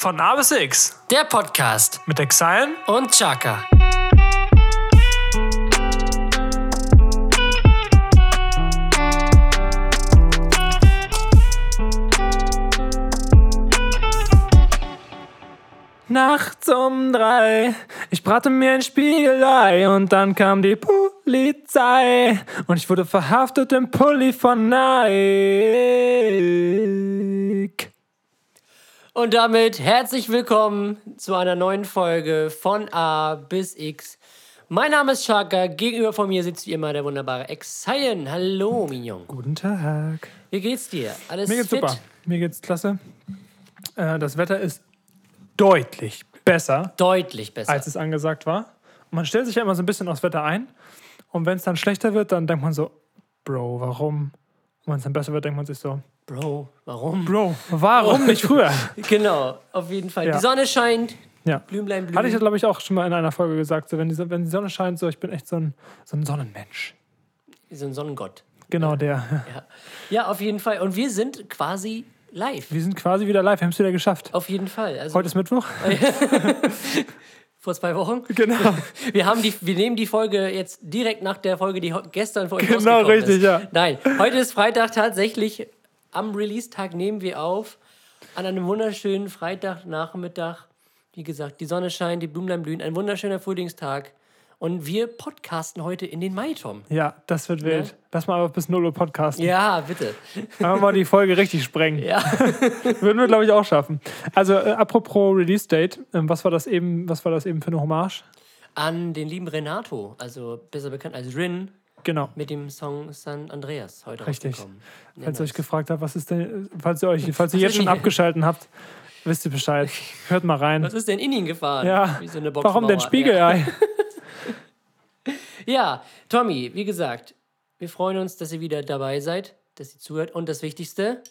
Von A bis X Der Podcast mit Exile. und Chaka. Nachts um drei, ich brate mir ein Spiegelei und dann kam die Polizei und ich wurde verhaftet im Pulli von Nike. Und damit herzlich willkommen zu einer neuen Folge von A bis X. Mein Name ist Chaka, gegenüber von mir sitzt wie immer der wunderbare Exile. Hallo, Mignon. Guten Tag. Wie geht's dir? Alles Mir geht's fit? super. Mir geht's klasse. Äh, das Wetter ist deutlich besser, Deutlich besser. als es angesagt war. Und man stellt sich ja immer so ein bisschen aufs Wetter ein. Und wenn es dann schlechter wird, dann denkt man so, Bro, warum? Und wenn es dann besser wird, denkt man sich so, Bro, warum? Bro, warum nicht früher? Genau, auf jeden Fall. Ja. Die Sonne scheint, Ja. Blümlein, Blümlein. Hatte ich, glaube ich, auch schon mal in einer Folge gesagt, so, wenn, die, wenn die Sonne scheint, so, ich bin echt so ein, so ein Sonnenmensch. so ein Sonnengott. Genau der. Ja. ja, auf jeden Fall. Und wir sind quasi live. Wir sind quasi wieder live, wir haben es wieder geschafft. Auf jeden Fall. Also Heute ist Mittwoch. vor zwei Wochen. Genau. Wir, haben die, wir nehmen die Folge jetzt direkt nach der Folge, die gestern vor euch Genau, richtig, ist. ja. Nein, heute ist Freitag tatsächlich. Am Release-Tag nehmen wir auf. An einem wunderschönen Freitagnachmittag. Wie gesagt, die Sonne scheint, die Blumenlein blühen. Ein wunderschöner Frühlingstag. Und wir podcasten heute in den Maitom. Ja, das wird wild. Lass mal aber bis 0 Uhr podcasten. Ja, bitte. Einfach mal die Folge richtig sprengen. Ja. Würden wir, glaube ich, auch schaffen. Also, äh, apropos Release-Date, ähm, was, war das eben, was war das eben für eine Hommage? An den lieben Renato, also besser bekannt als Rin, Genau. mit dem Song San Andreas heute Richtig. Ja, Falls ihr euch gefragt habt, was ist denn, falls ihr euch, falls ihr jetzt schon abgeschalten habt, wisst ihr Bescheid. Hört mal rein. Was ist denn in ihn gefahren? Ja. So Warum denn. Spiegelei? Ja. ja, Tommy, wie gesagt, wir freuen uns, dass ihr wieder dabei seid, dass ihr zuhört. Und das Wichtigste,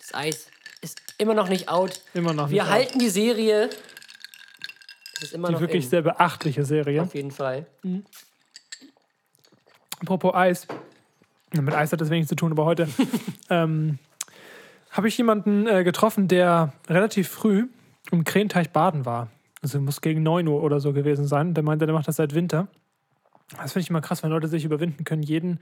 das Eis ist immer noch nicht out. Immer noch Wir nicht halten die Serie. Es ist immer Die noch wirklich in, sehr beachtliche Serie. auf jeden Fall. Apropos Eis. Mit Eis hat das wenig zu tun, aber heute ähm, habe ich jemanden äh, getroffen, der relativ früh im Krähenteich baden war. Also muss gegen 9 Uhr oder so gewesen sein. Der meinte, der macht das seit Winter. Das finde ich immer krass, wenn Leute sich überwinden können, jeden,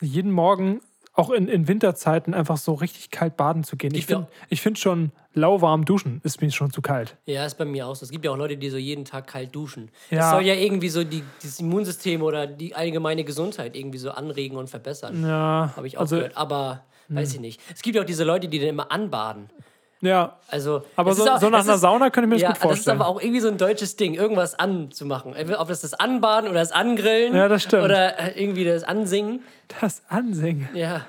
jeden Morgen, auch in, in Winterzeiten, einfach so richtig kalt baden zu gehen. Ich ja- finde find schon lauwarm duschen ist mir schon zu kalt. Ja, ist bei mir auch so. Es gibt ja auch Leute, die so jeden Tag kalt duschen. Ja. Das soll ja irgendwie so die, das Immunsystem oder die allgemeine Gesundheit irgendwie so anregen und verbessern. Ja, Habe ich auch also, gehört. Aber weiß ich nicht. Es gibt ja auch diese Leute, die dann immer anbaden. Ja, Also, aber so, auch- so nach einer ist- Sauna könnte ich mir das ja, gut das ist vorstellen. aber auch irgendwie so ein deutsches Ding, irgendwas anzumachen. Ob das das Anbaden oder das Angrillen. Ja, das stimmt. Oder äh, irgendwie das Ansingen. das Ansingen. Ja,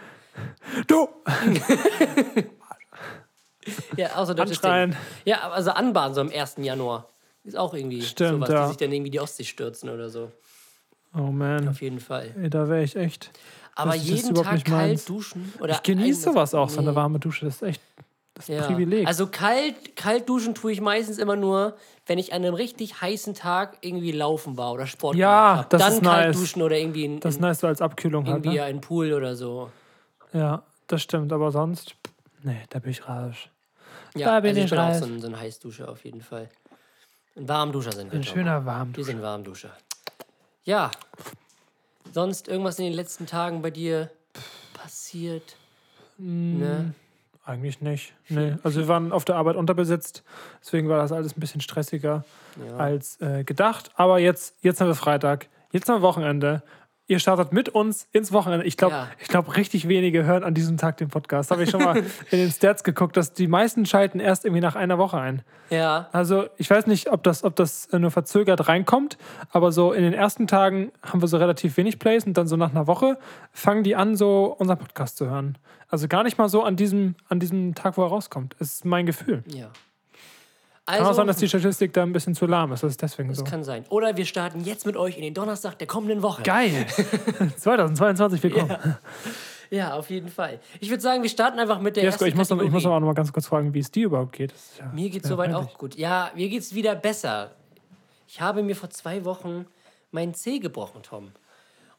Du! ja auch so ein deutsches Anschreien. Ding. Ja, also Anbaden so am 1. Januar. Ist auch irgendwie Stimmt, sowas, ja. die sich dann irgendwie die Ostsee stürzen oder so. Oh man, Auf jeden Fall. Ey, da wäre ich echt. Aber jeden Tag kalt meins. duschen. Oder Ich genieße sowas auch, so eine Nee. warme Dusche. Das ist echt das ist Ja. ein Privileg. Also kalt, kalt duschen tue ich meistens immer nur, wenn ich an einem richtig heißen Tag irgendwie laufen war oder Sport Ja, gemacht hab. das Dann ist kalt nice. duschen oder irgendwie in, das ist nice so als Abkühlung halt. irgendwie Ne? in Pool oder so. Ja, das stimmt. Aber sonst, nee, da bin ich rasch. Ja, Da bin also ich ich bin auch so ein, so ein Heißduscher auf jeden Fall. Ein Warmduscher sind wir. Ein schöner warm. Wir sind Warmduscher. Ja. Sonst irgendwas in den letzten Tagen bei dir passiert? Hm. Ne? Eigentlich nicht. Nee. Also wir waren auf der Arbeit unterbesetzt. Deswegen war das alles ein bisschen stressiger Ja. als äh, gedacht. Aber jetzt, jetzt haben wir Freitag. Jetzt haben wir Wochenende. Ihr startet mit uns ins Wochenende. Ich glaube, Ja. ich richtig wenige hören an diesem Tag den Podcast. Habe ich schon mal in den Stats geguckt, dass die meisten schalten erst irgendwie nach einer Woche ein. Ja. Also ich weiß nicht, ob das, ob das nur verzögert reinkommt, aber so in den ersten Tagen haben wir so relativ wenig Plays und dann so nach einer Woche fangen die an, so unseren Podcast zu hören. Also gar nicht mal so an diesem, an diesem Tag, wo er rauskommt. Das ist mein Gefühl. Ja. Kann auch Also, sein, dass die Statistik da ein bisschen zu lahm ist. Das ist deswegen so. das kann sein. Oder wir starten jetzt mit euch in den Donnerstag der kommenden Woche. Geil! 2022 willkommen. Ja, auf jeden Fall. Ich würde sagen, wir starten einfach mit der Jesko, ersten ich muss, noch, ich muss aber auch noch mal ganz kurz fragen, wie es dir überhaupt geht. Das ja- Mir geht's ja soweit auch gut. Ja, mir geht's wieder besser. Ich habe mir vor zwei Wochen meinen Zeh gebrochen, Tom.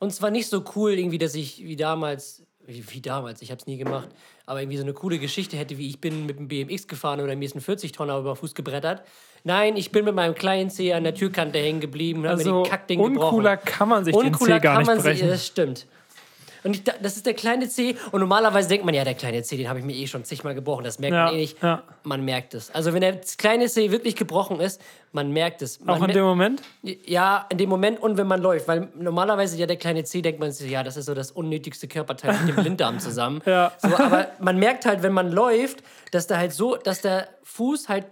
Und zwar nicht so cool, irgendwie, dass ich wie damals wie, damals, ich habe es nie gemacht, aber irgendwie so eine coole Geschichte hätte, wie ich bin mit dem BMX gefahren oder mir ist ein 40-Tonner über den Fuß gebrettert. Nein, ich bin mit meinem kleinen Zeh an der Türkante hängen geblieben und habe mir Also den Kackding uncooler gebrochen. kann man sich den Zeh gar nicht sich, brechen. das stimmt. Und ich, da- das ist der kleine C. Und normalerweise denkt man, ja, der kleine C, den habe ich mir eh schon zigmal gebrochen. Das merkt Ja, man eh nicht. ja. Man merkt es. Also wenn der kleine C wirklich gebrochen ist, man merkt es. Man Auch in dem Moment? ja, in dem Moment und wenn man läuft. Weil normalerweise ja der kleine C denkt man sich, ja, das ist so das unnötigste Körperteil mit dem Blinddarm zusammen. Ja. So, aber man merkt halt, wenn man läuft, dass da halt so, dass der Fuß halt,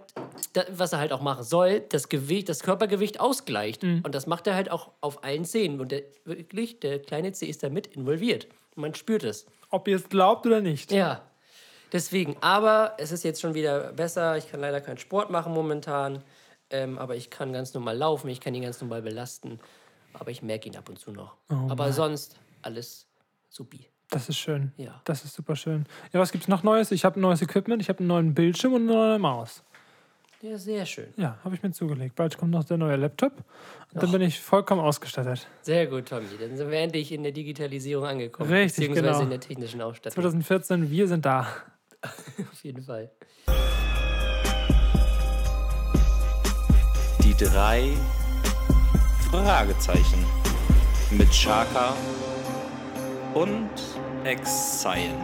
da, was er halt auch machen soll, das Gewicht, das Körpergewicht ausgleicht. Mhm. Und das macht er halt auch auf allen Zehen. Und der, wirklich, der kleine C ist damit involviert. Und man spürt es. Ob ihr es glaubt oder nicht. Ja. Deswegen, aber es ist jetzt schon wieder besser. Ich kann leider keinen Sport machen momentan. Ähm, aber ich kann ganz normal laufen, ich kann ihn ganz normal belasten. Aber ich merke ihn ab und zu noch. Oh aber sonst alles supi. Das ist schön. Ja. Das ist super schön. Ja, was gibt's noch Neues? Ich habe ein neues Equipment, ich habe einen neuen Bildschirm und eine neue Maus. Ja, sehr schön. Ja, habe ich mir zugelegt. Bald kommt noch der neue Laptop. Und dann bin ich vollkommen ausgestattet. Sehr gut, Tommy. Dann sind wir endlich in der Digitalisierung angekommen. Richtig, beziehungsweise genau. in der technischen Ausstattung. 2014, wir sind da. Auf jeden Fall. Die drei Fragezeichen mit Chaka und Exile.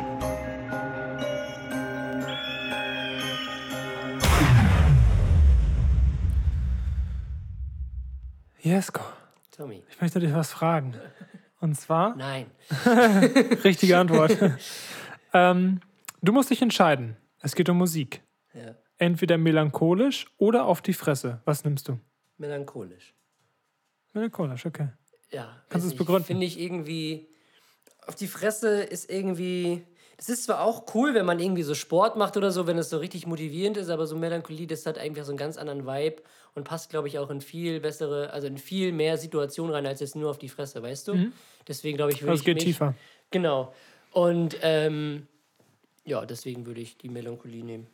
Jesko, Tommy. ich möchte dich was fragen. Und zwar, Nein. richtige Antwort. ähm, du musst dich entscheiden. Es geht um Musik. Ja. Entweder melancholisch oder auf die Fresse. Was nimmst du? Melancholisch. Melancholisch, okay. Ja. Kannst du es begründen? Finde ich irgendwie. Auf die Fresse ist irgendwie. Das ist zwar auch cool, wenn man irgendwie so Sport macht oder so, wenn es so richtig motivierend ist, aber so Melancholie, das hat einfach so einen ganz anderen Vibe und passt, glaube ich, auch in viel bessere, also in viel mehr Situationen rein, als jetzt nur auf die Fresse, weißt du? Deswegen glaube ich, würde Also ich es geht mich, tiefer. Genau. Und ähm, ja, deswegen würde ich die Melancholie nehmen.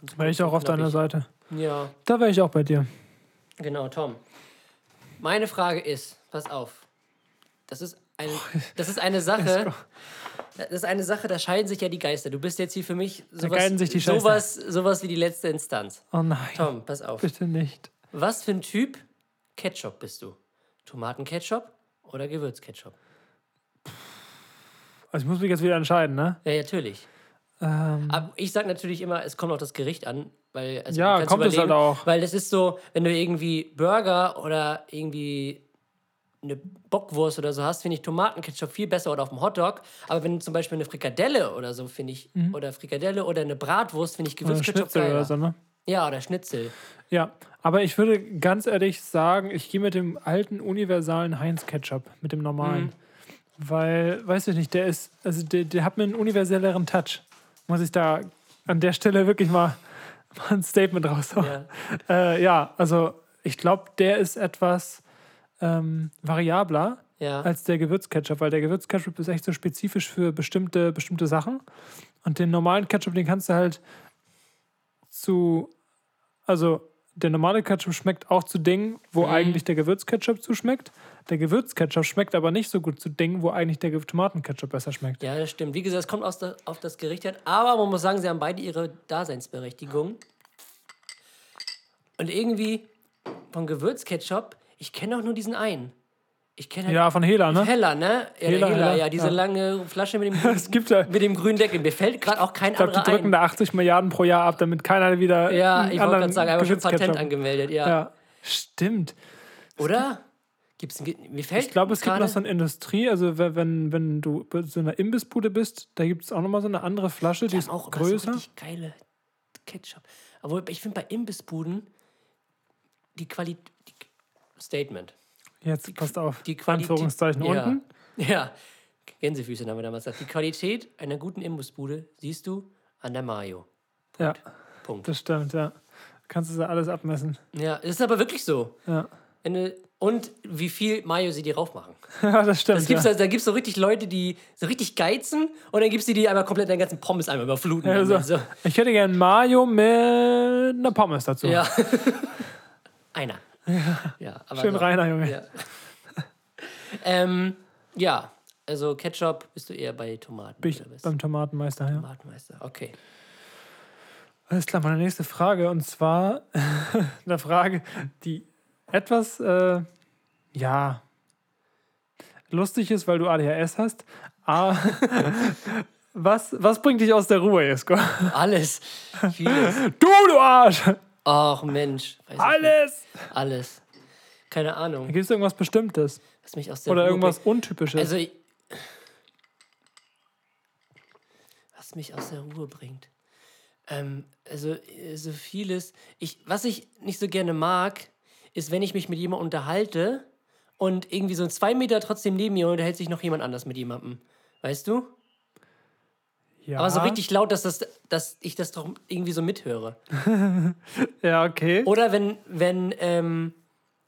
Ganz Wäre ich auch auf deiner knackig. Seite. Ja, Da wäre ich auch bei dir. Genau, Tom. Meine Frage ist, pass auf. Das ist, ein, das ist eine Sache. Das ist eine Sache, da scheiden sich ja die Geister. Du bist jetzt hier für mich sowas, sowas, sowas wie die letzte Instanz. Oh nein, Tom, pass auf. bitte nicht. Was für ein Typ Ketchup bist du? Tomatenketchup oder Gewürzketchup? Also ich muss mich jetzt wieder entscheiden, ne? Ja, natürlich. Ähm, Aber ich sage natürlich immer, es kommt auf das Gericht an, weil also Ja, kommt es halt auch. Weil es ist so, wenn du irgendwie Burger oder irgendwie eine Bockwurst oder so hast, finde ich Tomatenketchup viel besser oder auf dem Hotdog. Aber wenn du zum Beispiel eine Frikadelle oder so, finde ich, oder Frikadelle oder eine Bratwurst, finde ich Mhm. oder Gewürzketchup Schnitzel geiler. oder so, ne? Ja, oder Schnitzel. Ja, aber ich würde ganz ehrlich sagen, ich gehe mit dem alten universalen Heinz-Ketchup, mit dem normalen. Mhm. Weil, weiß ich nicht, der ist, also der, der hat mir einen universelleren Touch. Muss ich da an der Stelle wirklich mal, mal ein Statement raushauen. Ja. Äh, ja, also ich glaube, der ist etwas ähm, variabler Ja. als der Gewürzketchup, weil der Gewürzketchup ist echt so spezifisch für bestimmte, bestimmte Sachen. Und den normalen Ketchup, den kannst du halt zu, also der normale Ketchup schmeckt auch zu Dingen, wo eigentlich der Gewürzketchup zuschmeckt. Der Gewürzketchup schmeckt aber nicht so gut zu Dingen, wo eigentlich der Tomatenketchup besser schmeckt. Ja, das stimmt. Wie gesagt, es kommt aus der, auf das Gericht an. Aber man muss sagen, sie haben beide ihre Daseinsberechtigung. Und irgendwie von Gewürzketchup, ich kenne auch nur diesen einen. Ich kenne halt Ja, von Hela, ne? Heller, ne? Ja, Hela, Heller, Hela, ja, diese ja. lange Flasche mit dem, Es gibt mit dem grünen Deckel. Mir fällt gerade auch kein ich glaube, die anderer drücken ein. da 80 Milliarden pro Jahr ab, damit keiner wieder. Ja, ich wollte gerade sagen, aber schon Patent angemeldet, ja. Ja, stimmt. Oder? Gibt's ein, mir fällt Ich glaube, es gibt noch so eine Industrie, also wenn, wenn, du bei so einer Imbissbude bist, da gibt es auch nochmal so eine andere Flasche, die Die ist auch so größer. richtig geile Ketchup. Aber ich finde bei Imbissbuden die Qualität. Statement. Jetzt passt auf, Die Qualität. Anführungszeichen ja. unten. Ja, Gänsefüße haben wir damals gesagt. Die Qualität einer guten Imbissbude siehst du an der Mayo. Ja, Punkt. das stimmt, ja. Kannst du so alles abmessen. Ja, es ist aber wirklich so. Ja, du, und wie viel Mayo sie dir raufmachen. ja das stimmt. Das gibt's, ja. also, da gibt es so richtig Leute, die so richtig geizen und dann gibst du die einmal komplett deinen ganzen Pommes einmal überfluten. Ja, damit. so. so. Ich hätte gern Mayo mit einer Pommes dazu. Ja. Einer. Ja, aber Schön so. reiner, Junge. Ja. ähm, ja, Also Ketchup bist du eher bei Tomaten. Bin ich beim Tomatenmeister, ja. Tomatenmeister. Okay. Alles klar, meine nächste Frage. Und zwar eine Frage, die etwas, äh, ja, lustig ist, weil du ADHS hast. Aber was, was bringt dich aus der Ruhe, Jesko? Alles. Vieles. Du, du Arsch! Ach Mensch. Alles! nicht. Alles. Keine Ahnung. Gibt es irgendwas Bestimmtes? Was mich aus der Oder Ruhe irgendwas bringt. Untypisches? Also, ich- was mich aus der Ruhe bringt. Ähm, also, äh, so vieles. Ich, was ich nicht so gerne mag, ist, wenn ich mich mit jemandem unterhalte und irgendwie so zwei Meter trotzdem neben mir unterhält sich noch jemand anders mit jemandem. Weißt du? Ja. Aber so richtig laut, dass, das, dass ich das doch irgendwie so mithöre. Ja, okay. Oder wenn, wenn ähm,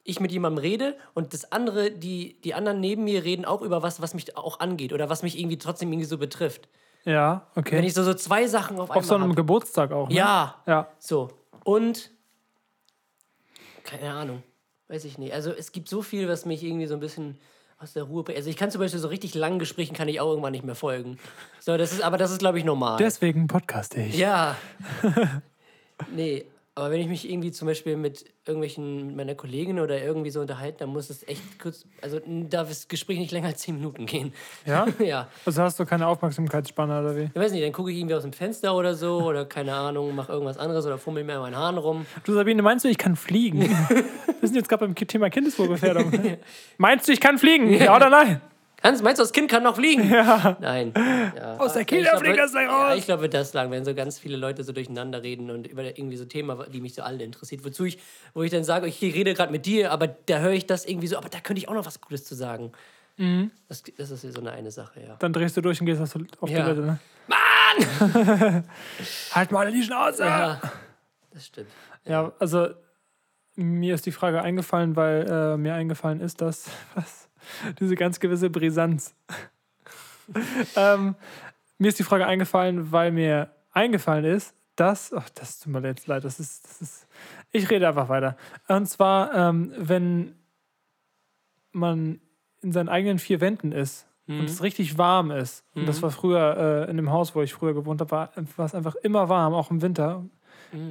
ich mit jemandem rede und das andere, die, die anderen neben mir reden auch über was, was mich auch angeht oder was mich irgendwie trotzdem irgendwie so betrifft. Ja, okay. Wenn ich so, so zwei Sachen auf einmal Auf so einem hab. Geburtstag auch, ne? Ja, Ja. so. Und keine Ahnung. Weiß ich nicht. Also es gibt so viel, was mich irgendwie so ein bisschen aus der Ruhe. Also ich kann zum Beispiel so richtig langen Gesprächen kann ich auch irgendwann nicht mehr folgen. So, das ist, aber das ist, glaube ich, normal. Deswegen podcaste ich. Ja. nee, aber wenn ich mich irgendwie zum Beispiel mit irgendwelchen mit meiner Kollegin oder irgendwie so unterhalten, dann muss es echt kurz, also darf das Gespräch nicht länger als 10 Minuten gehen. Ja? ja. Also hast du keine Aufmerksamkeitsspanne oder wie? Ich weiß nicht, dann gucke ich irgendwie aus dem Fenster oder so oder keine Ahnung, mache irgendwas anderes oder fummel mir an meinen Haaren rum. Du Sabine, meinst du, ich kann fliegen? Wir sind jetzt gerade beim Thema Kindeswohlgefährdung. meinst du, ich kann fliegen? Ja, oder nein? Kannst, meinst du, das Kind kann noch fliegen? Ja. Nein. Ja. Aus der Kita fliegt das gleich Ja, raus. ich glaube, das lang, wenn so ganz viele Leute so durcheinander reden und über irgendwie so Themen, die mich so alle interessiert. Wozu ich, wo ich dann sage, ich rede gerade mit dir, aber da höre ich das irgendwie so, aber da könnte ich auch noch was Gutes zu sagen. Mhm. Das, das ist so eine, eine Sache, ja. Dann drehst du durch und gehst auf auf Ja. Toilette, ne? Mann! halt mal die Schnauze! Ja, das stimmt. Ja, also mir ist die Frage eingefallen, weil äh, mir eingefallen ist, dass was, diese ganz gewisse Brisanz. ähm, mir ist die Frage eingefallen, weil mir eingefallen ist, dass, ach, das tut mir jetzt leid, das ist, das ist, ich rede einfach weiter. Und zwar, ähm, wenn man in seinen eigenen vier Wänden ist und es richtig warm ist, und das war früher äh, in dem Haus, wo ich früher gewohnt habe, war es einfach immer warm, auch im Winter.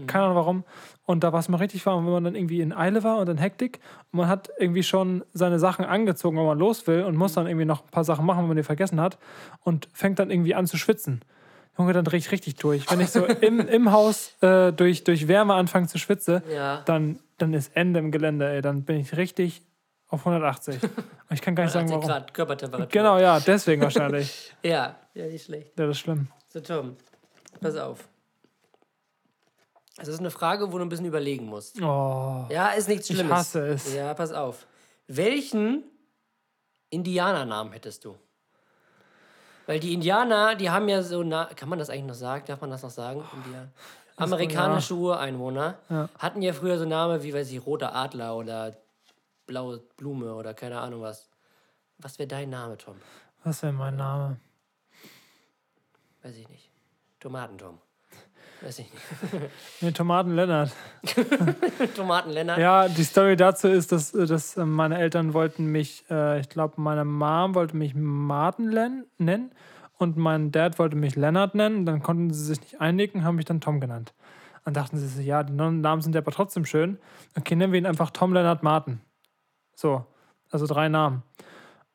Keine Ahnung warum. Und da war es mal richtig warm, wenn man dann irgendwie in Eile war und in Hektik und man hat irgendwie schon seine Sachen angezogen, wenn man los will und muss dann irgendwie noch ein paar Sachen machen, wenn man die vergessen hat und fängt dann irgendwie an zu schwitzen. Junge, dann drehe ich richtig durch. Wenn ich so im, im Haus äh, durch, durch Wärme anfange zu schwitzen, Ja. dann, dann ist Ende im Gelände, ey. Dann bin ich richtig auf 180. Und ich kann gar nicht sagen, 80 warum. Grad Körpertemperatur. Genau, ja, deswegen wahrscheinlich. Ja, ja, nicht schlecht. Ja, das ist schlimm. So, Tom, pass auf. Das ist eine Frage, wo du ein bisschen überlegen musst. Oh. Ja, ist nichts Ich Schlimmes. hasse es. Ja, pass auf. Welchen Indianernamen hättest du? Weil die Indianer, die haben ja so, na kann man das eigentlich noch sagen? Darf man das noch sagen? Indianer. Amerikanische Ureinwohner Ja. hatten ja früher so Namen wie, weiß ich, roter Adler oder blaue Blume oder keine Ahnung was. Was wäre dein Name, Tom? Was wäre mein Name? Weiß ich nicht. Tomatentom. Weiß ich nicht. Nee, Tomaten Lennart. Tomaten Lennart. Ja, die Story dazu ist, dass, äh, dass äh, meine Eltern wollten mich, äh, ich glaube, meine Mom wollte mich Martin len- nennen und mein Dad wollte mich Lennart nennen. Dann konnten sie sich nicht einigen, haben mich dann Tom genannt. Dann dachten sie sich, ja, die Namen sind ja aber trotzdem schön. Okay, nennen wir ihn einfach Tom Lennart Martin. So, also drei Namen.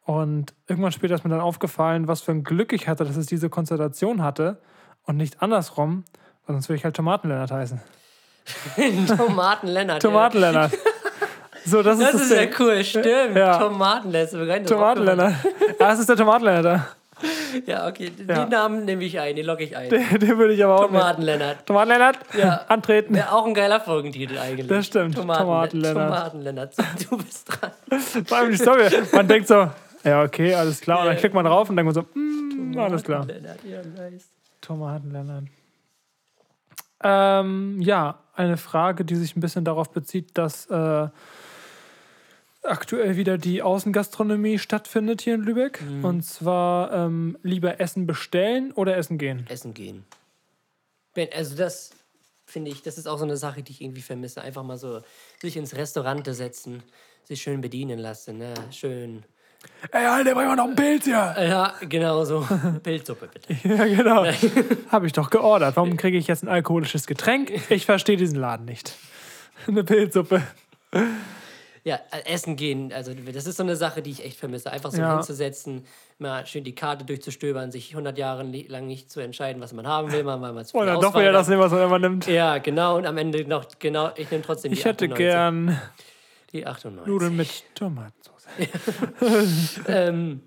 Und irgendwann später ist mir dann aufgefallen, was für ein Glück ich hatte, dass es diese Konstellation hatte und nicht andersrum, weil sonst würde ich halt Tomaten Lennart heißen. Tomaten Lennart. Tomaten Lennart. So, das, Das ist ist das ja Ding. cool, stimmt. Ja. Tomaten Lennart. Tomaten Lennart. Ja, das ist der Tomaten Lennart. Ja, okay. Den Ja. Namen nehme ich ein, den logge ich ein. Den, den würde ich aber auch nehmen. Tomaten Lennart. Tomaten Lennart. Ja. Antreten. Wäre auch ein geiler Folgentitel eigentlich. Das stimmt. Tomaten, Tomaten Lennart. Tomaten Lennart. So, Du bist dran. Vor allem die Story. Man denkt so, ja, okay, alles klar. Und dann Ja. klickt man drauf und denkt man so, mm, alles klar. Lennart, ja, nice. Tomaten Lennart. Ähm, ja, eine Frage, die sich ein bisschen darauf bezieht, dass äh, aktuell wieder die Außengastronomie stattfindet hier in Lübeck. Mhm. Und zwar ähm, lieber Essen bestellen oder Essen gehen. Essen gehen. Also das finde ich, das ist auch so eine Sache, die ich irgendwie vermisse. Einfach mal so sich ins Restaurant setzen, sich schön bedienen lassen, ne? Schön Ey, Alter, bring mal noch einen Pilz hier. Ja, genau so. Pilzsuppe, bitte. Ja, genau. Habe ich doch geordert. Warum kriege ich jetzt ein alkoholisches Getränk? Ich verstehe diesen Laden nicht. Eine Pilzsuppe. Ja, äh, essen gehen, also das ist so eine Sache, die ich echt vermisse. Einfach so Ja. hinzusetzen, mal schön die Karte durchzustöbern, sich 100 Jahre lang nicht zu entscheiden, was man haben will, weil man zu viel Oder doch Auswahl wieder das nehmen, was man immer nimmt. Ja, genau, und am Ende noch, genau, ich nehme trotzdem die Ich hätte 98. gern Die 98. Nudeln mit Tomatensauce. Ähm,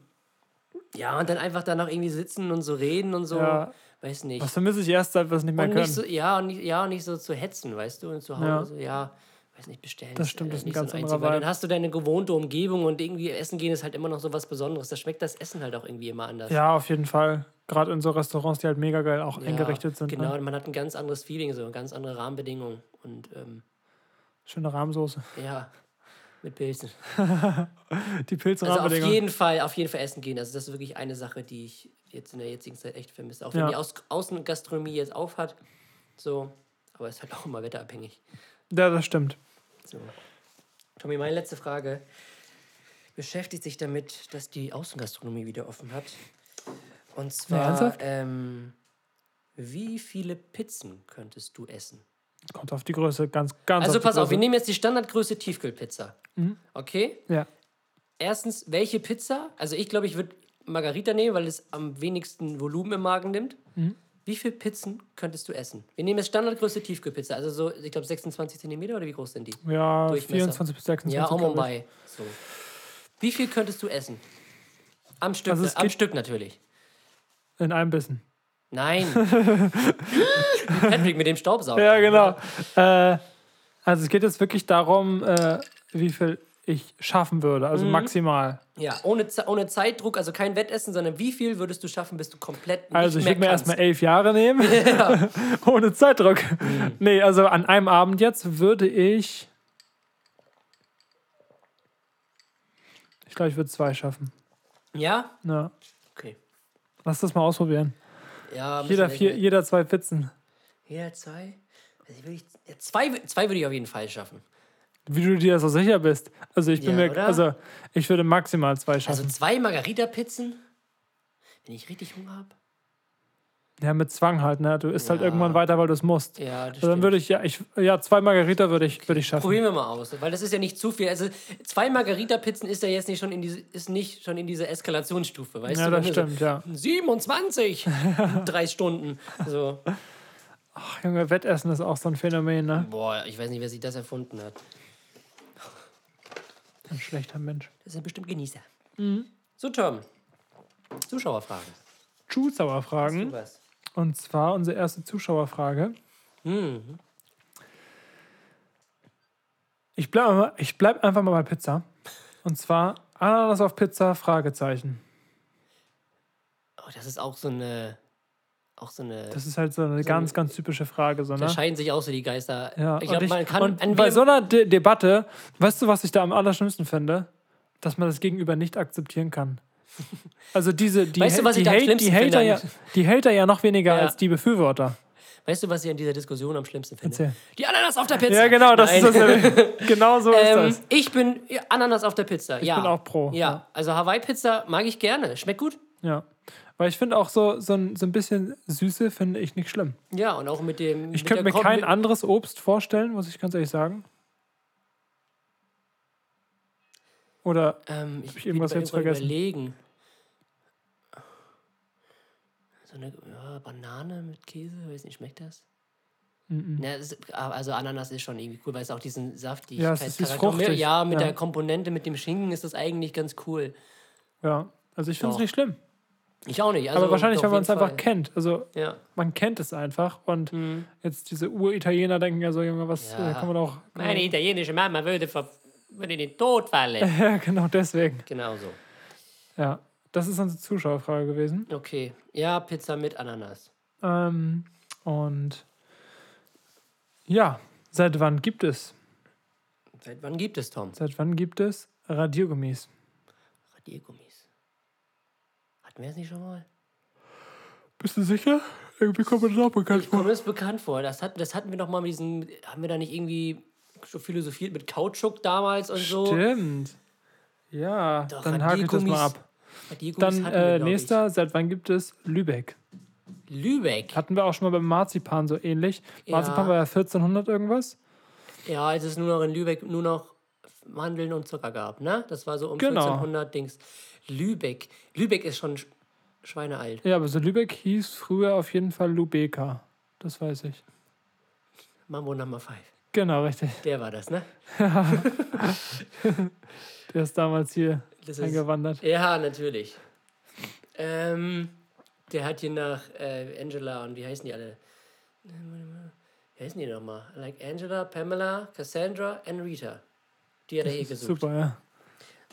ja, und dann einfach da noch irgendwie sitzen und so reden und so. Ja. Weiß nicht. Was vermisse ich erst, seit wir es nicht mehr und können. nicht so, ja, und nicht, ja, und nicht so zu hetzen, weißt du? Und zu Hause, Ja. so, ja, weiß nicht, bestellen. Das stimmt, das ist ein nicht ganz so anderer Vibe. Dann hast du deine gewohnte Umgebung und irgendwie essen gehen ist halt immer noch so was Besonderes. Da schmeckt das Essen halt auch irgendwie immer anders. ja, auf jeden Fall. Gerade in so Restaurants, die halt mega geil auch Ja, eingerichtet sind. Genau, Ne? und man hat ein ganz anderes Feeling, so ganz andere Rahmenbedingungen. Und ähm, Schöne Rahmsoße. ja, mit Pilzen. Die Also auf Pilzrahmenbedingungen. jeden Fall, auf jeden Fall essen gehen. Also das ist wirklich eine Sache, die ich jetzt in der jetzigen Zeit echt vermisse. Auch wenn Ja. die Aus Außengastronomie jetzt auf hat. So, aber ist halt auch immer wetterabhängig. ja, das stimmt. So. Tommy, meine letzte Frage beschäftigt sich damit, dass die Außengastronomie wieder offen hat. Und zwar, ernsthaft? ähm, wie viele Pizzen könntest du essen? Kommt auf die Größe, ganz, ganz Also die pass auf, wir nehmen jetzt die Standardgröße Tiefkühlpizza. Okay? Ja. Erstens, welche Pizza? Also ich glaube, ich würde Margarita nehmen, weil es am wenigsten Volumen im Magen nimmt. Mhm. Wie viele Pizzen könntest du essen? Wir nehmen jetzt Standardgröße Tiefkühlpizza. Also so, ich glaube, 26 Zentimeter oder wie groß sind die? Ja, Durchmesser. 24 bis 26. Ja, um und bei. So. Wie viel könntest du essen? Am Stück, Also am Stück natürlich. In einem Bissen. Nein. Patrick mit dem Staubsauger. Ja, genau. Äh, also es geht jetzt wirklich darum, äh, wie viel ich schaffen würde. Mhm. Also maximal. Ja, ohne, ohne Zeitdruck, also kein Wettessen, sondern wie viel würdest du schaffen, bis du komplett nicht Also ich würde mir erstmal elf Jahre nehmen. Ohne Zeitdruck. Mhm. Nee, also an einem Abend jetzt würde ich. Ich glaube, ich würde zwei schaffen. Ja? Ja. Okay. Lass das mal ausprobieren. Ja, Jeder, vier, jeder zwei Pizzen. Jeder zwei? Also ich ja, zwei? Zwei würde ich auf jeden Fall schaffen. Wie du dir so sicher bist. Also ich bin Ja, mir. Also ich würde maximal zwei schaffen. Also zwei Margarita-Pizzen? Wenn ich richtig Hunger habe? Ja, mit Zwang halt, ne? Du isst halt Ja. irgendwann weiter, weil du es musst. Ja, das Also dann würde ich, ja, ich, ja, zwei Margarita würde ich, würde ich schaffen. Probieren wir mal aus, weil das ist ja nicht zu viel. Also zwei Margarita-Pizzen ist ja jetzt nicht schon in diese, ist nicht schon in dieser Eskalationsstufe, weißt Ja, du? das Wenn du stimmt, ja. So, 27! drei Stunden. So. Ach, Junge, Wettessen ist auch so ein Phänomen, ne? Boah, ich weiß nicht, wer sich das erfunden hat. Ein schlechter Mensch. Das sind bestimmt Genießer. Mhm. So, Tom. Zuschauerfragen. Zuschauerfragen. Was? Und zwar unsere erste Zuschauerfrage. Hm. Ich bleibe ich bleib einfach mal bei Pizza. Und zwar Ananas auf Pizza, Fragezeichen. Oh, das ist auch so eine. Auch so eine. Das ist halt so eine ganz, ganz typische Frage. So, da ne? scheiden sich auch so die Geister. Ja, ich glaube, man kann. und bei so einer De Debatte, weißt du, was ich da am allerschlimmsten finde? Dass man das Gegenüber nicht akzeptieren kann. Also diese, die, Weißt du, was die, ich die, Hater ja, die Hater ja noch weniger Ja. als die Befürworter. weißt du, was ich an dieser Diskussion am schlimmsten finde? Erzähl. Die Ananas auf der Pizza. Ja, genau, das Nein. ist das. genau so ist Ähm, das. ich bin Ananas auf der Pizza. ja. bin auch pro, Ja, ja. also Hawaii-Pizza mag ich gerne. Schmeckt gut. Ja. Weil ich finde auch so, so, ein, so ein bisschen Süße finde ich nicht schlimm. Ja, und auch mit dem. Ich könnte mir kein anderes Obst vorstellen, muss ich ganz ehrlich sagen. Oder Ähm, ich ich irgendwas jetzt vergessen? Überlegen. So eine ja, Banane mit Käse, weiß nicht, schmeckt das? Ja, es ist, also Ananas ist schon irgendwie cool, weil es auch diesen saftig Ja, es ist Charakter- fruchtig, Ja, mit ja. der Komponente, mit dem Schinken ist das eigentlich ganz cool. ja, also ich finde es nicht schlimm. Ich auch nicht. Also Aber wahrscheinlich, weil man es einfach kennt. Also Ja. man kennt es einfach. Und jetzt diese Ur-Italiener denken ja so, Junge, was Mhm. Ja. äh, kann man auch. Meine italienische Mama würde, würde in den Tod fallen. Ja, genau deswegen. genau so. Ja, das ist unsere Zuschauerfrage gewesen. Okay. Ja, Pizza mit Ananas. Ähm, und ja, seit wann gibt es? Seit wann gibt es, Tom? Seit wann gibt es Radiergummis? Radiergummis. Hatten wir es nicht schon mal? Bist du sicher? Irgendwie kommt mir das auch bekannt Kommt mir das bekannt vor. Das, hat, das hatten wir doch mal mit diesen. Haben wir da nicht irgendwie so philosophiert mit Kautschuk damals und so? Stimmt. Ja, Doch, dann hake ich das mal ab. Dann wir, äh, glaub nächster, seit wann gibt es Lübeck? Ich. Lübeck. Hatten wir auch schon mal beim Marzipan so ähnlich. Ja. Marzipan war ja 1400 irgendwas. Ja, als es nur noch in Lübeck nur noch Mandeln und Zucker gab, ne? Das war so um Genau. 1400 Dings. Lübeck. Lübeck ist schon sch- schweinealt. Ja, aber so Lübeck hieß früher auf jeden Fall Lubeka. Das weiß ich. Mambo Number 5. Genau, richtig. Der war das, ne? Der ist damals hier Das ist, eingewandert. ja, natürlich. Ähm, der hat hier nach äh, Angela und wie heißen die alle? Wie heißen die nochmal? Like Angela, Pamela, Cassandra und Rita. Die hat er hier gesucht. Super, ja.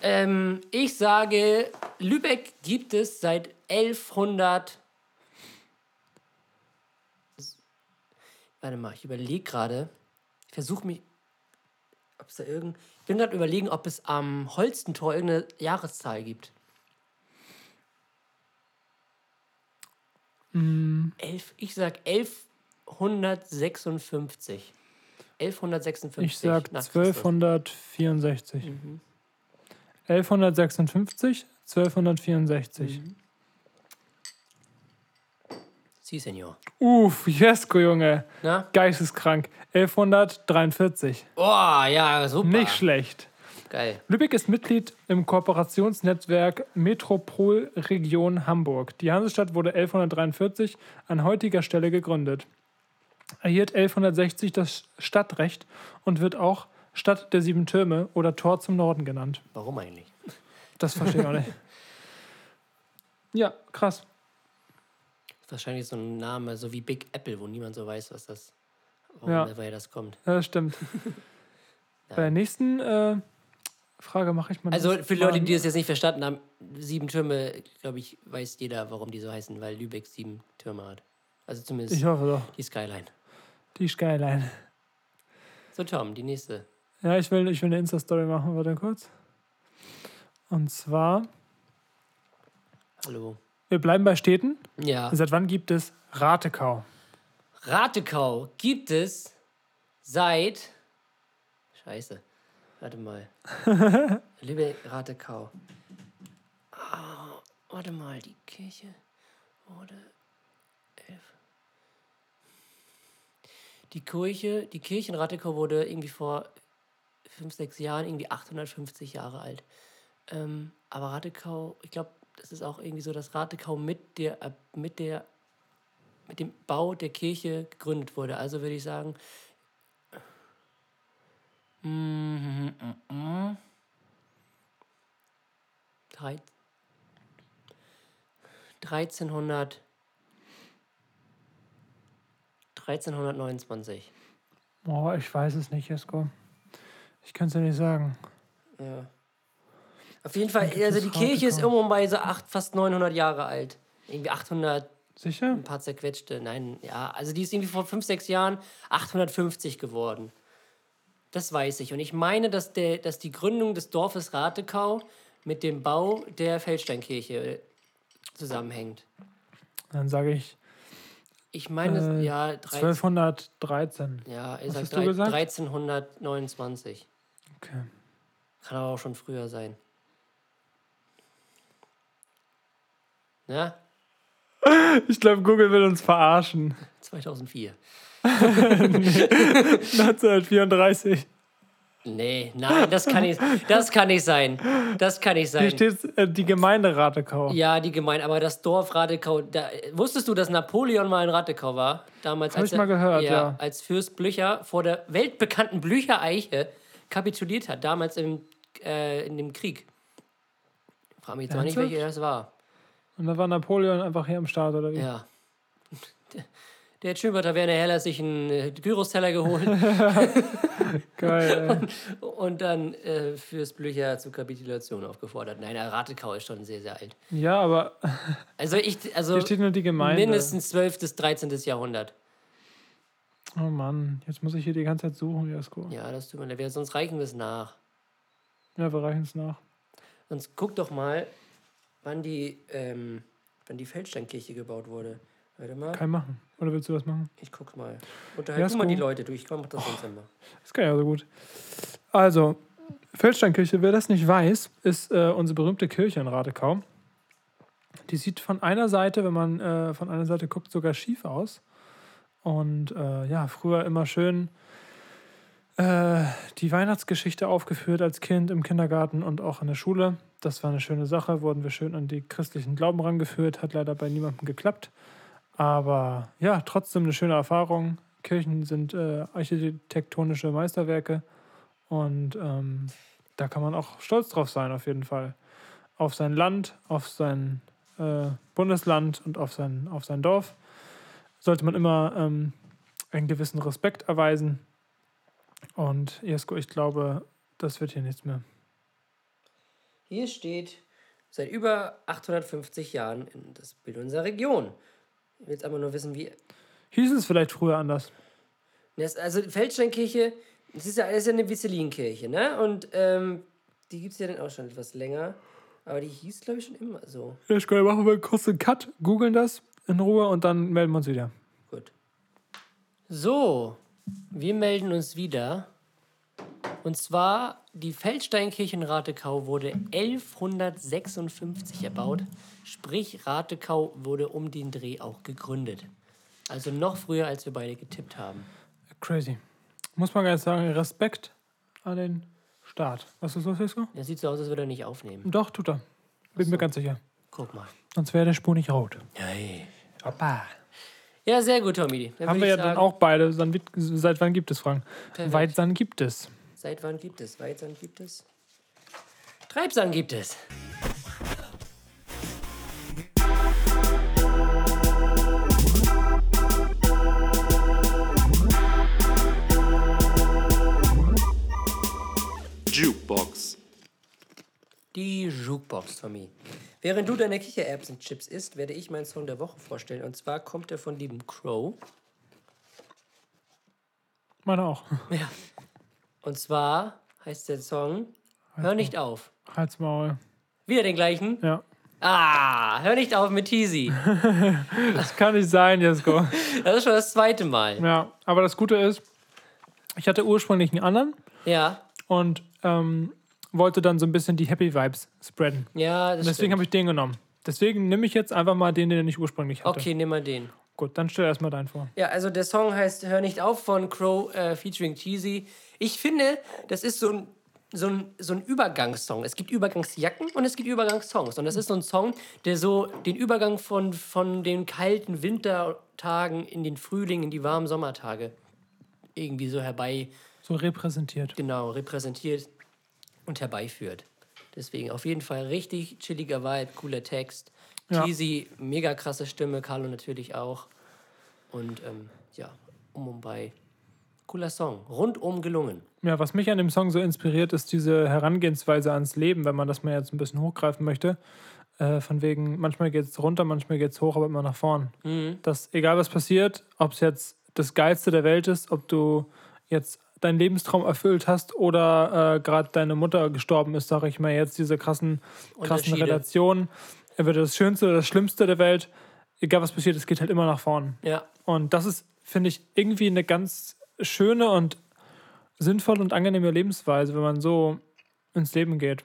Ähm, ich sage, Lübeck gibt es seit 1100. Warte mal, ich überlege gerade. Ich versuche mich. Ob es da irgend. Ich bin gerade überlegen, ob es am Holstentor irgendeine Jahreszahl gibt. Elf, ich sag 1156. 1156. Ich sag nach Christus. 1264. Mhm. 1156, 1264. Sie, Senor. Uff, Jesko, Junge. Na? Geisteskrank. 1143. Oh, ja, super. Nicht schlecht. Geil. Lübeck ist Mitglied im Kooperationsnetzwerk Metropolregion Hamburg. Die Hansestadt wurde 1143 an heutiger Stelle gegründet. Erhielt 1160 das Stadtrecht und wird auch Stadt der sieben Türme oder Tor zum Norden genannt. Warum eigentlich? Das verstehe ich auch nicht. Ja, krass. Wahrscheinlich so ein Name, so wie Big Apple, wo niemand so weiß, was das, Ja. woher das kommt. Ja, das stimmt. Bei der nächsten äh, Frage mache ich mal. Also für die Leute, die das jetzt nicht verstanden haben, sieben Türme, glaube ich, weiß jeder, warum die so heißen, weil Lübeck sieben Türme hat. Also zumindest Ich hoffe doch. die Skyline. Die Skyline. So, Tom, die nächste. Ja, ich will, ich will eine Insta-Story machen, warte kurz. Und zwar, Hallo. Wir bleiben bei Städten. Ja. Seit wann gibt es Ratekau? Ratekau gibt es seit. Scheiße. Warte mal. Lübeck, Ratekau. Ah, warte mal, die Kirche wurde. Elf. Die Kirche, die Kirche in Ratekau wurde irgendwie vor fünf, sechs Jahren irgendwie 850 Jahre alt. Ähm, aber Ratekau, ich glaube, das ist auch irgendwie so, dass Ratekau mit der, äh, mit der mit dem Bau der Kirche gegründet wurde. Also würde ich sagen. mm, mm, mm. Drei- 1300. 1329. Oh, ich weiß es nicht, Jesko. Ich kann es dir nicht sagen. Ja. Auf jeden Fall, also die Kirche ist irgendwo bei so acht, fast 900 Jahre alt. Irgendwie 800, Sicher? ein paar zerquetschte. Nein, ja, also die ist irgendwie vor fünf, sechs Jahren 850 geworden. Das weiß ich. Und ich meine, dass, der, dass die Gründung des Dorfes Ratekau mit dem Bau der Feldsteinkirche äh, zusammenhängt. Dann sage ich Ich meine, Äh, ja, 13, 1213. ja, ich sag hast du drei- gesagt? 1329. Okay. Kann aber auch schon früher sein. Ja, Ich glaube, Google will uns verarschen. 2004. 1934. Nee, nein, das kann nicht, das kann nicht sein. Das kann nicht Hier sein. steht äh, die Gemeinde Ratekau. Ja, die Gemeinde, aber das Dorf Radekau, da, wusstest du, dass Napoleon mal in Radekau war? Damals, Hab als ich mal gehört, ja. Als Fürst Blücher vor der weltbekannten Blücher-Eiche kapituliert hat, damals im, äh, in dem Krieg. Frag mich jetzt mal nicht, welcher das war. Und da war Napoleon einfach hier am Start, oder wie? Ja. Der, der hat schön bei Taverner Heller sich einen äh, Gyros-Teller geholt Geil, ey. und dann äh, Fürst Blücher zur Kapitulation aufgefordert. Nein, der Radekau ist schon sehr, sehr alt. Ja, aber Also, ich, also hier steht nur die Gemeinde. mindestens 12. bis 13. Jahrhundert. Oh Mann, jetzt muss ich hier die ganze Zeit suchen, Jesko. Ja, Ja, das tut mir leid. Sonst reichen wir es nach. wir reichen es nach. Sonst guck doch mal, wann die, ähm, wann die Feldsteinkirche gebaut wurde. Warte mal, Kann ich machen. Oder willst du was machen? ich guck mal. Unterhalt Ja, du mal die. Leute, du. Ich mach das sonst immer. Das kann ja so gut. Also, Feldsteinkirche, wer das nicht weiß, ist äh, unsere berühmte Kirche in Radekau. Die sieht von einer Seite, wenn man äh, von einer Seite guckt, sogar schief aus. Und äh, ja, früher immer schön äh, die Weihnachtsgeschichte aufgeführt als Kind im Kindergarten und auch in der Schule. Das war eine schöne Sache, wurden wir schön an die christlichen Glauben rangeführt, hat leider bei niemandem geklappt. Aber ja, trotzdem eine schöne Erfahrung. Kirchen sind äh, architektonische Meisterwerke und ähm, da kann man auch stolz drauf sein, auf jeden Fall. Auf sein Land, auf sein äh, Bundesland und auf sein, auf sein Dorf sollte man immer ähm, einen gewissen Respekt erweisen. Und Jesko, ich glaube, das wird hier nichts mehr. Hier steht seit über 850 Jahren in das Bild unserer Region. Ich will jetzt aber nur wissen, wie. Hieß es vielleicht früher anders? Das, also Feldsteinkirche, das ist ja, das ist ja eine Wisselinkirche, ne? Und ähm, die gibt es ja dann auch schon etwas länger. Aber die hieß, glaube ich, schon immer so. Jesko, dann machen wir kurz einen Cut, googeln das in Ruhe und dann melden wir uns wieder. Gut. So, wir melden uns wieder. Und zwar, die Feldsteinkirche in Ratekau wurde 1156 erbaut. Sprich, Ratekau wurde um den Dreh auch gegründet. Also noch früher, als wir beide getippt haben. Crazy. Muss man ganz sagen, Respekt an den Staat. Was ist los, Jesko? Der sieht so aus, als würde er nicht aufnehmen. Doch, tut er. Bin mir ganz sicher. Guck mal. Sonst wäre der Spur nicht rot. Hey. Opa. Ja, sehr gut, Tommy. Dann Haben wir ja ich dann sagen, auch beide. Seit wann gibt es Fragen? Perfekt. Weit dann gibt es. Seit wann gibt es? Weitsand gibt es? Treibsand gibt es. Jukebox. Die Jukebox, Tommy. Während du deine Kichererbsen-Chips isst, werde ich meinen Song der Woche vorstellen. Und zwar kommt er von lieben Crow. Meine auch. Ja. Und zwar heißt der Song Hör nicht auf. Halt's Maul. Wieder den gleichen? Ja. Ah, hör nicht auf mit Teasy. Das kann nicht sein, Jesko. Das ist schon das zweite Mal. ja, aber das Gute ist, ich hatte ursprünglich einen anderen Ja, und ähm, wollte dann so ein bisschen die Happy Vibes spreaden. ja, das Deswegen stimmt. habe ich den genommen. Deswegen nehme ich jetzt einfach mal den, den ich ursprünglich hatte. Okay, nimm mal den. Gut, dann stell erstmal deinen vor. Ja, also der Song heißt Hör nicht auf von Crow äh, featuring Cheesy. Ich finde, das ist so ein, so, ein, so ein Übergangssong. Es gibt Übergangsjacken und es gibt Übergangssongs. Und das ist so ein Song, der so den Übergang von, von den kalten Wintertagen in den Frühling, in die warmen Sommertage irgendwie so herbei, So repräsentiert. genau, repräsentiert und herbeiführt. Deswegen auf jeden Fall richtig chilliger Vibe, cooler Text. Ja. Cheesy, mega krasse Stimme, Carlo natürlich auch. Und ähm, ja, um und bei. Cooler Song, rundum gelungen. Ja, was mich an dem Song so inspiriert, ist diese Herangehensweise ans Leben, wenn man das mal jetzt ein bisschen hochgreifen möchte. Äh, von wegen, manchmal geht es runter, manchmal geht es hoch, aber immer nach vorn. Dass egal was passiert, ob es jetzt das Geilste der Welt ist, ob du jetzt deinen Lebenstraum erfüllt hast oder äh, gerade deine Mutter gestorben ist, sage ich mal jetzt, diese krassen, krassen. Relationen. Entweder das Schönste oder das Schlimmste der Welt, egal was passiert, es geht halt immer nach vorn. Ja, Und das ist, finde ich, irgendwie eine ganz schöne und sinnvolle und angenehme Lebensweise, wenn man so ins Leben geht.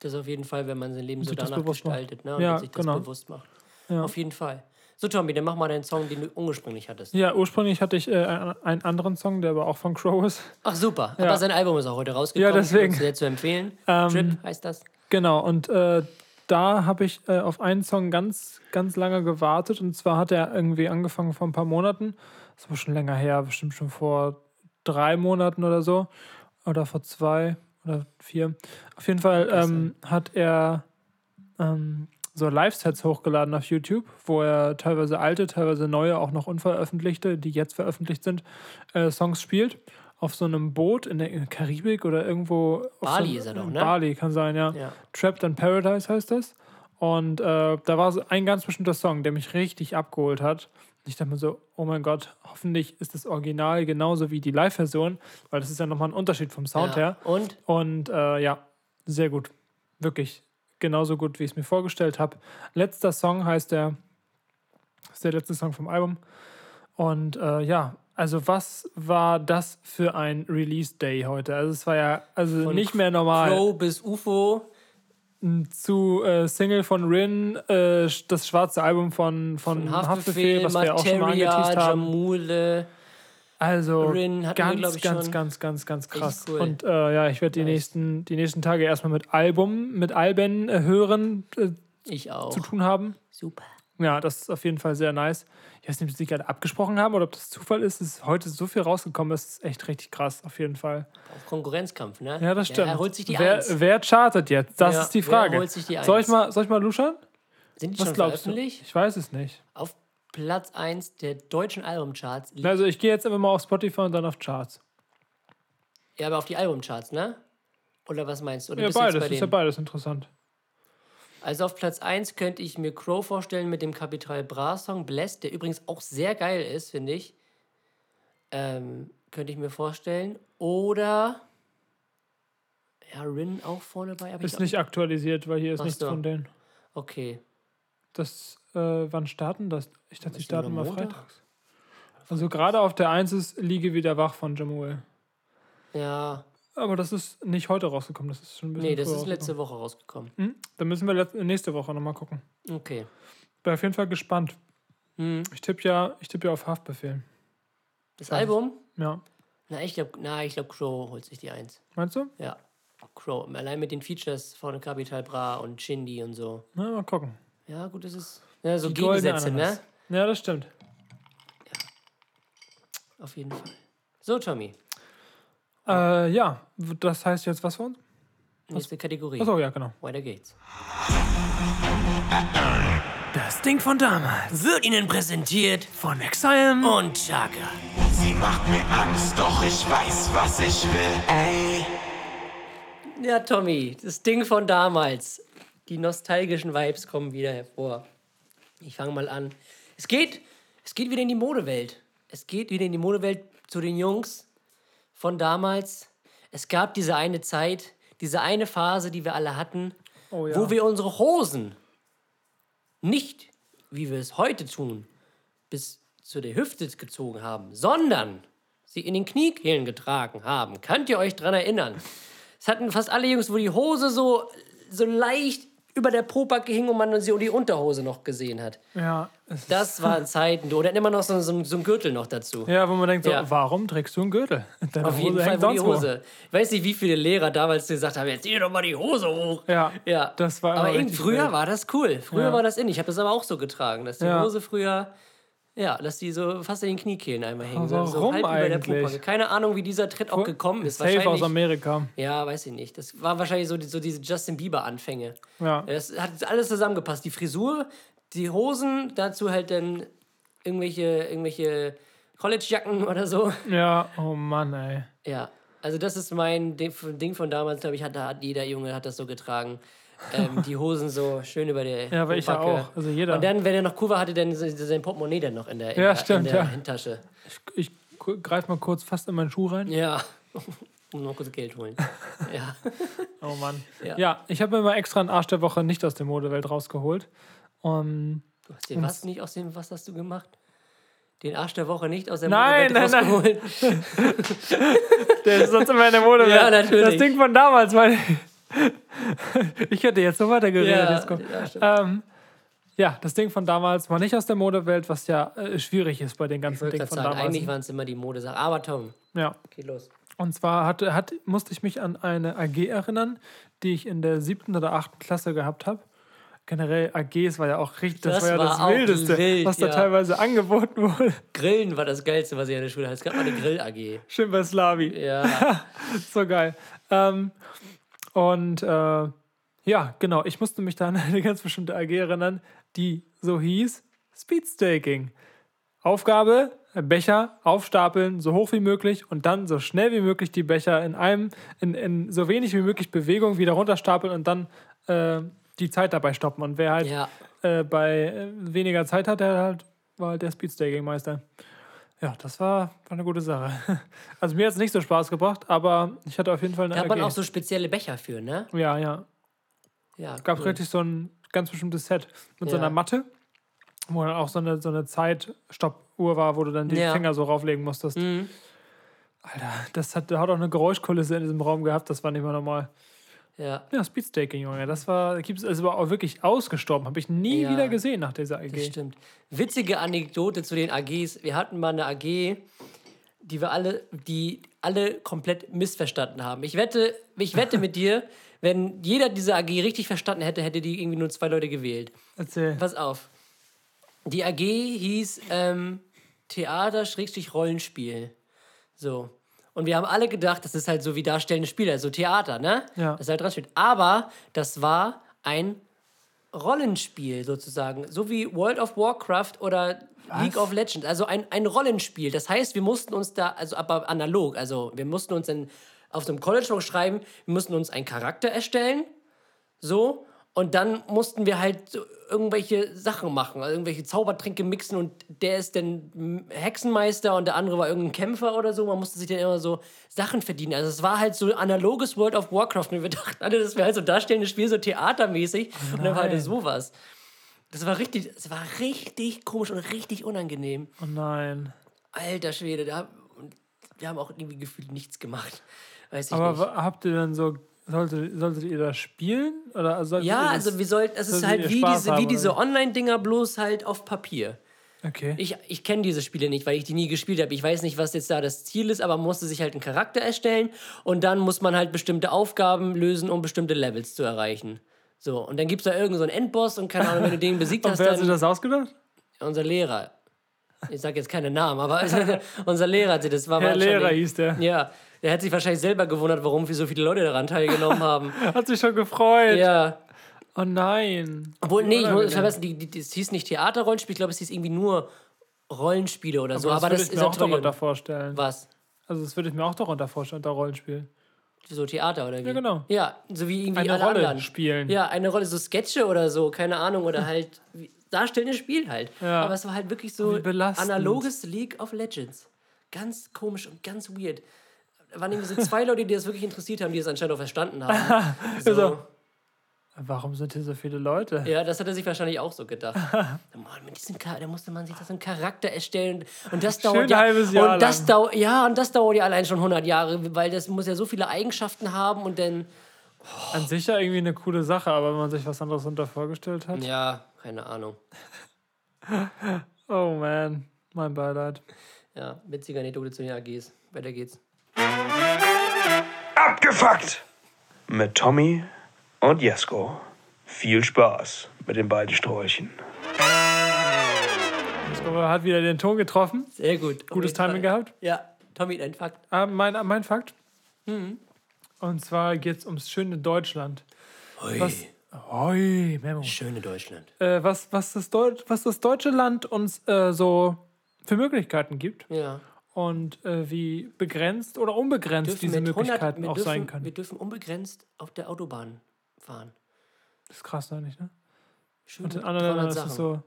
das auf jeden Fall, wenn man sein Leben so danach gestaltet ne? und Ja, sich das genau. bewusst macht. Ja. Auf jeden Fall. So, Tommy, dann mach mal deinen Song, den du ursprünglich hattest. Ja, ursprünglich hatte ich äh, einen- einen anderen Song, der aber auch von Crow ist. Ach, super. Ja. Aber sein Album ist auch heute rausgekommen. Ja, deswegen. Sehr zu empfehlen. Ähm, Trip heißt das. Genau, und äh, da habe ich äh, auf einen Song ganz, ganz lange gewartet. Und zwar hat er irgendwie angefangen vor ein paar Monaten. Das war schon länger her, bestimmt schon vor drei Monaten oder so. Oder vor zwei oder vier. Auf jeden Fall ähm, hat er ähm, so Live-Sets hochgeladen auf YouTube, wo er teilweise alte, teilweise neue, auch noch unveröffentlichte, die jetzt veröffentlicht sind, äh, Songs spielt. Auf so einem Boot in der Karibik oder irgendwo. auf Bali so, ist er doch, ne? Bali kann sein, ja. Ja. Trapped in Paradise heißt das. Und äh, da war so ein ganz bestimmter Song, der mich richtig abgeholt hat. Ich dachte mir so, oh mein Gott, hoffentlich ist das Original genauso wie die Live-Version, weil das ist ja nochmal ein Unterschied vom Sound ja. her. Und Und äh, ja, sehr gut. Wirklich genauso gut, wie ich es mir vorgestellt habe. Letzter Song heißt der, ist der letzte Song vom Album. Und äh, ja, Also was war das für ein Release Day heute? Also es war ja also Von nicht mehr normal. Crow bis UFO. Zu äh, Single von Rin, äh, das schwarze Album von, von, Haftbefehl, was wir ja auch schon mal Materia, angeteased haben. Jamule. Also Rin wir, ganz, glaub ich, ganz, ganz, ganz, ganz krass. cool. Und äh, ja, ich werde die, nächsten, die nächsten Tage erstmal mit Album, mit Alben äh, hören äh, Ich auch. zu tun haben. Super. Ja, das ist auf jeden Fall sehr nice. Ich weiß nicht, ob sie gerade abgesprochen haben oder ob das Zufall ist, dass heute so viel rausgekommen ist. Das ist echt richtig krass, auf jeden Fall. Auf Konkurrenzkampf, ne? Ja, das stimmt. er holt sich die wer, Eins. wer chartet jetzt? Das Ja, ist die wer Frage. holt sich die soll, ich Eins? mal, soll ich mal luschern? Sind die Was schon glaubst du? Ich weiß es nicht. Auf Platz 1 der deutschen Albumcharts. Also ich gehe jetzt einfach mal auf Spotify und dann auf Charts. Ja, aber auf die Albumcharts, ne? Oder was meinst du? Oder Ja, beides. bei Ist ja beides interessant. Also auf Platz 1 könnte ich mir Crow vorstellen mit dem Capital Bra Song Blessed, der übrigens auch sehr geil ist, finde ich. Ähm, könnte ich mir vorstellen. Oder ja, Rin auch vorne bei. Ist nicht aktualisiert, weil hier ist Ach nichts so. von denen. Okay. Das, äh, wann starten das? Ich dachte, die starten mal Montag? freitags. Also gerade auf der 1 ist Liege wieder wach von Jamuel. Ja. Aber das ist nicht heute rausgekommen, das ist schon ein bisschen Nee, das ist letzte Woche rausgekommen. Hm? Dann müssen wir nächste Woche nochmal gucken. Okay. Bin auf jeden Fall gespannt. Hm. Ich tippe ja, ich tippe ja auf Haftbefehl. Das Ja. Album? Ja. Na, ich glaube, na, ich glaube, Crow holt sich die Eins. Meinst du? Ja. Crow. Allein mit den Features von Capital Bra und Shindy und so. Na, mal gucken. Ja, gut, das ist. Ja, so Die Gegensätze, ne? Ja, das stimmt. Auf jeden Fall. So, Tommy. Äh, ja, das heißt jetzt was für uns? Nächste Kategorie. Achso, ja, genau. Weiter geht's. Das Ding von damals. Wird Ihnen präsentiert Von Exile. und Chaka. Sie macht mir Angst, doch ich weiß, was ich will. Ey. Ja, Tommy, das Ding von damals. Die nostalgischen Vibes kommen wieder hervor. Ich fange mal an. Es geht, es geht wieder in die Modewelt. Es geht wieder in die Modewelt zu den Jungs von damals. Es gab diese eine Zeit, diese eine Phase, die wir alle hatten, Oh ja. wo wir unsere Hosen nicht, wie wir es heute tun, bis zu der Hüfte gezogen haben, sondern sie in den Kniekehlen getragen haben. Könnt ihr euch dran erinnern? Es hatten fast alle Jungs, wo die Hose so, so leicht über der Pobacke hing und man sie die Unterhose noch gesehen hat. Ja, Das waren Zeiten. du. Oder immer noch so, so, so ein Gürtel noch dazu. ja, wo man denkt, so, Ja. warum trägst du einen Gürtel? Deine Auf jeden Hose Fall, hängt wo die. Hose. Ich weiß nicht, wie viele Lehrer damals gesagt haben, jetzt zieh doch mal die Hose hoch. Ja, Ja, das war aber früher wild. war das cool. Früher Ja. war das in. Ich habe das aber auch so getragen, dass die. Hose früher, ja, dass die so fast in den Kniekehlen einmal hängen. Aber so, warum halb über der eigentlich? Keine Ahnung, wie dieser Tritt auch gekommen ist. Safe aus Amerika. ja, weiß ich nicht. Das war wahrscheinlich so, die- so diese Justin Bieber-Anfänge. Ja. Das hat alles zusammengepasst. Die Frisur, die Hosen, dazu halt dann irgendwelche, irgendwelche College-Jacken oder so. Ja, oh Mann, ey. Ja, also das ist mein Ding von- Ding von damals, glaube ich, hat, hat jeder Junge hat das so getragen. Ähm, die Hosen so schön über der Ja, aber ich ja auch. Also jeder. Und dann, wenn er noch cool war, hatte dann sein Portemonnaie dann noch in der, in Ja, der, stimmt, in der ja. Handtasche. ich greife mal kurz fast in meinen Schuh rein. Ja, um noch kurz Geld holen. ja. Oh Mann. Ja. Ja, ich habe mir mal extra einen Arsch der Woche nicht aus der Modewelt rausgeholt. Um, Du hast den was nicht aus dem, was hast du gemacht? Den Arsch der Woche nicht aus der Nein, Modewelt nein, nein. rausgeholt? der ist sonst immer in der Modewelt. Ja, natürlich. Das Ding von damals, weil ich hätte jetzt so weitergeredet. Ja, jetzt der- ähm, ja, das Ding von damals war nicht aus der Modewelt, was ja äh, schwierig ist bei den ganzen Dingen von sagen, damals. eigentlich waren es immer die Modesachen. Aber Tom, Ja. okay, los. Und zwar hatte, hat, musste ich mich an eine AG erinnern, die ich in der siebten oder achten Klasse gehabt habe. Generell AGs war ja auch richtig, das, Das war ja das Wildeste, wild, was da ja. teilweise angeboten wurde. Grillen war das Geilste, was ich an der Schule hatte. Es gab mal eine Grill-AG. Schön bei Slavi. Ja. So geil. Ähm, und äh, ja, genau, ich musste mich da an eine ganz bestimmte AG erinnern, die so hieß Speedstaking. Aufgabe, Becher aufstapeln, so hoch wie möglich und dann so schnell wie möglich die Becher in einem, in, in so wenig wie möglich Bewegung wieder runterstapeln und dann äh, die Zeit dabei stoppen. Und wer halt Ja. äh, bei äh, weniger Zeit hat, der halt, war halt der Speedstaking-Meister. Ja, das war, war eine gute Sache. Also mir hat es nicht so Spaß gebracht, aber ich hatte auf jeden Fall eine Gab man AG. auch so spezielle Becher für, ne? Ja, ja. Ja. Gab cool. richtig so ein ganz bestimmtes Set mit so Ja. einer Matte, wo dann auch so eine, so eine Zeit-Stopp Uhr war, wo du dann die Ja. Finger so rauflegen musstest. Mhm. Alter, das hat, hat auch eine Geräuschkulisse in diesem Raum gehabt, das war nicht mehr normal. Ja, Ja, Speedstaking, Junge, das war, gibt's, also war auch wirklich ausgestorben, habe ich nie Ja. wieder gesehen nach dieser das AG. stimmt. Witzige Anekdote zu den AGs. Wir hatten mal eine AG, die wir alle, die alle komplett missverstanden haben. Ich wette, ich wette mit dir, wenn jeder diese AG richtig verstanden hätte, hätte die irgendwie nur zwei Leute gewählt. Erzähl. Pass auf. Die AG hieß ähm, Theater-Rollenspiel. So. Und wir haben alle gedacht, das ist halt so wie darstellende Spiele, also Theater, ne? Ja. Das ist halt dran steht. Aber das war ein Rollenspiel sozusagen. So wie World of Warcraft oder League of Legends. Also ein, ein Rollenspiel. Das heißt, wir mussten uns da, also aber analog, also wir mussten uns in, auf so einem College schreiben, wir mussten uns einen Charakter erstellen. So. Und dann mussten wir halt irgendwelche Sachen machen, also irgendwelche Zaubertränke mixen und der ist dann Hexenmeister und der andere war irgendein Kämpfer oder so. Man musste sich dann immer so Sachen verdienen. Also es war halt so analoges World of Warcraft und wir dachten alle, das wäre halt so darstellendes Spiel, so theatermäßig. und dann war halt sowas. Das war richtig, das war richtig komisch und richtig unangenehm. Oh nein. Alter Schwede, da, wir haben auch irgendwie gefühlt nichts gemacht. Aber nicht. habt ihr dann so, solltet, solltet ihr das spielen? Oder solltet Ja, das, also wir sollten, es ist halt wie diese, haben, wie diese Online-Dinger, bloß halt auf Papier. Okay. Ich, ich kenne diese Spiele nicht, weil ich die nie gespielt habe. Ich weiß nicht, was jetzt da das Ziel ist, aber man musste sich halt einen Charakter erstellen und dann muss man halt bestimmte Aufgaben lösen, um bestimmte Levels zu erreichen. So, und dann gibt es da irgendeinen so einen Endboss und keine Ahnung, wenn du den besiegt Und hast, wer hat sich das ausgedacht? unser Lehrer. Ich sage jetzt keine Namen, aber unser Lehrer hat sich das war Herr Lehrer hieß der. Ja, der hat sich wahrscheinlich selber gewundert, warum so viele Leute daran teilgenommen haben. Hat sich schon gefreut. Ja, Oh nein. Obwohl, nee, ich muss verbessern, die, die, die, es hieß nicht Theaterrollenspiel, ich glaube, es hieß irgendwie nur Rollenspiele oder so. Aber, würde das ich ist mir auch darunter vorstellen. Was? Also das würde ich mir auch darunter vorstellen, unter Rollenspiel. So Theater oder wie? Ja, genau. Ja, so wie irgendwie Eine alle Rolle anderen. spielen. Ja, eine Rolle, so Sketche oder so, keine Ahnung, oder halt darstellendes Spiel halt. Ja. Aber es war halt wirklich so analoges League of Legends. Ganz komisch und ganz weird. Waren irgendwie so zwei Leute, die das wirklich interessiert haben, die es anscheinend auch verstanden haben. So. Also- Warum sind hier so viele Leute? Ja, das hat er sich wahrscheinlich auch so gedacht. Mann, mit diesem Char da musste man sich das so einen Charakter erstellen. Und das dauert Schön ja. halbes Jahr und das dauert ja, und das dauert ja allein schon 100 Jahre, weil das muss ja so viele Eigenschaften haben und dann An sich ja irgendwie eine coole Sache, aber wenn man sich was anderes unter vorgestellt hat. ja, keine Ahnung. Oh man, mein Beileid. Ja, witzige Anekdote zu den AGs. Weiter geht's. Abgefuckt! Mit Tommy und Jesko. Viel Spaß mit den beiden Sträuchen. So, hat wieder den Ton getroffen. Sehr gut. Gutes jeden Fall. Timing gehabt. Ja, Tommy, dein Fakt. Ah, mein, mein Fakt. Mhm. Und zwar geht es ums schöne Deutschland. Hui. Was, Oi, Memo. Schöne Deutschland. Äh, was, was, das Deut was das deutsche Land uns äh, so für Möglichkeiten gibt Ja. Und äh, wie begrenzt oder unbegrenzt diese 100 Möglichkeiten wir auch dürfen, sein können. Wir dürfen unbegrenzt auf der Autobahn fahren. Das ist krass, eigentlich, ne? Schön Und in anderen Ländern 300 ist es so.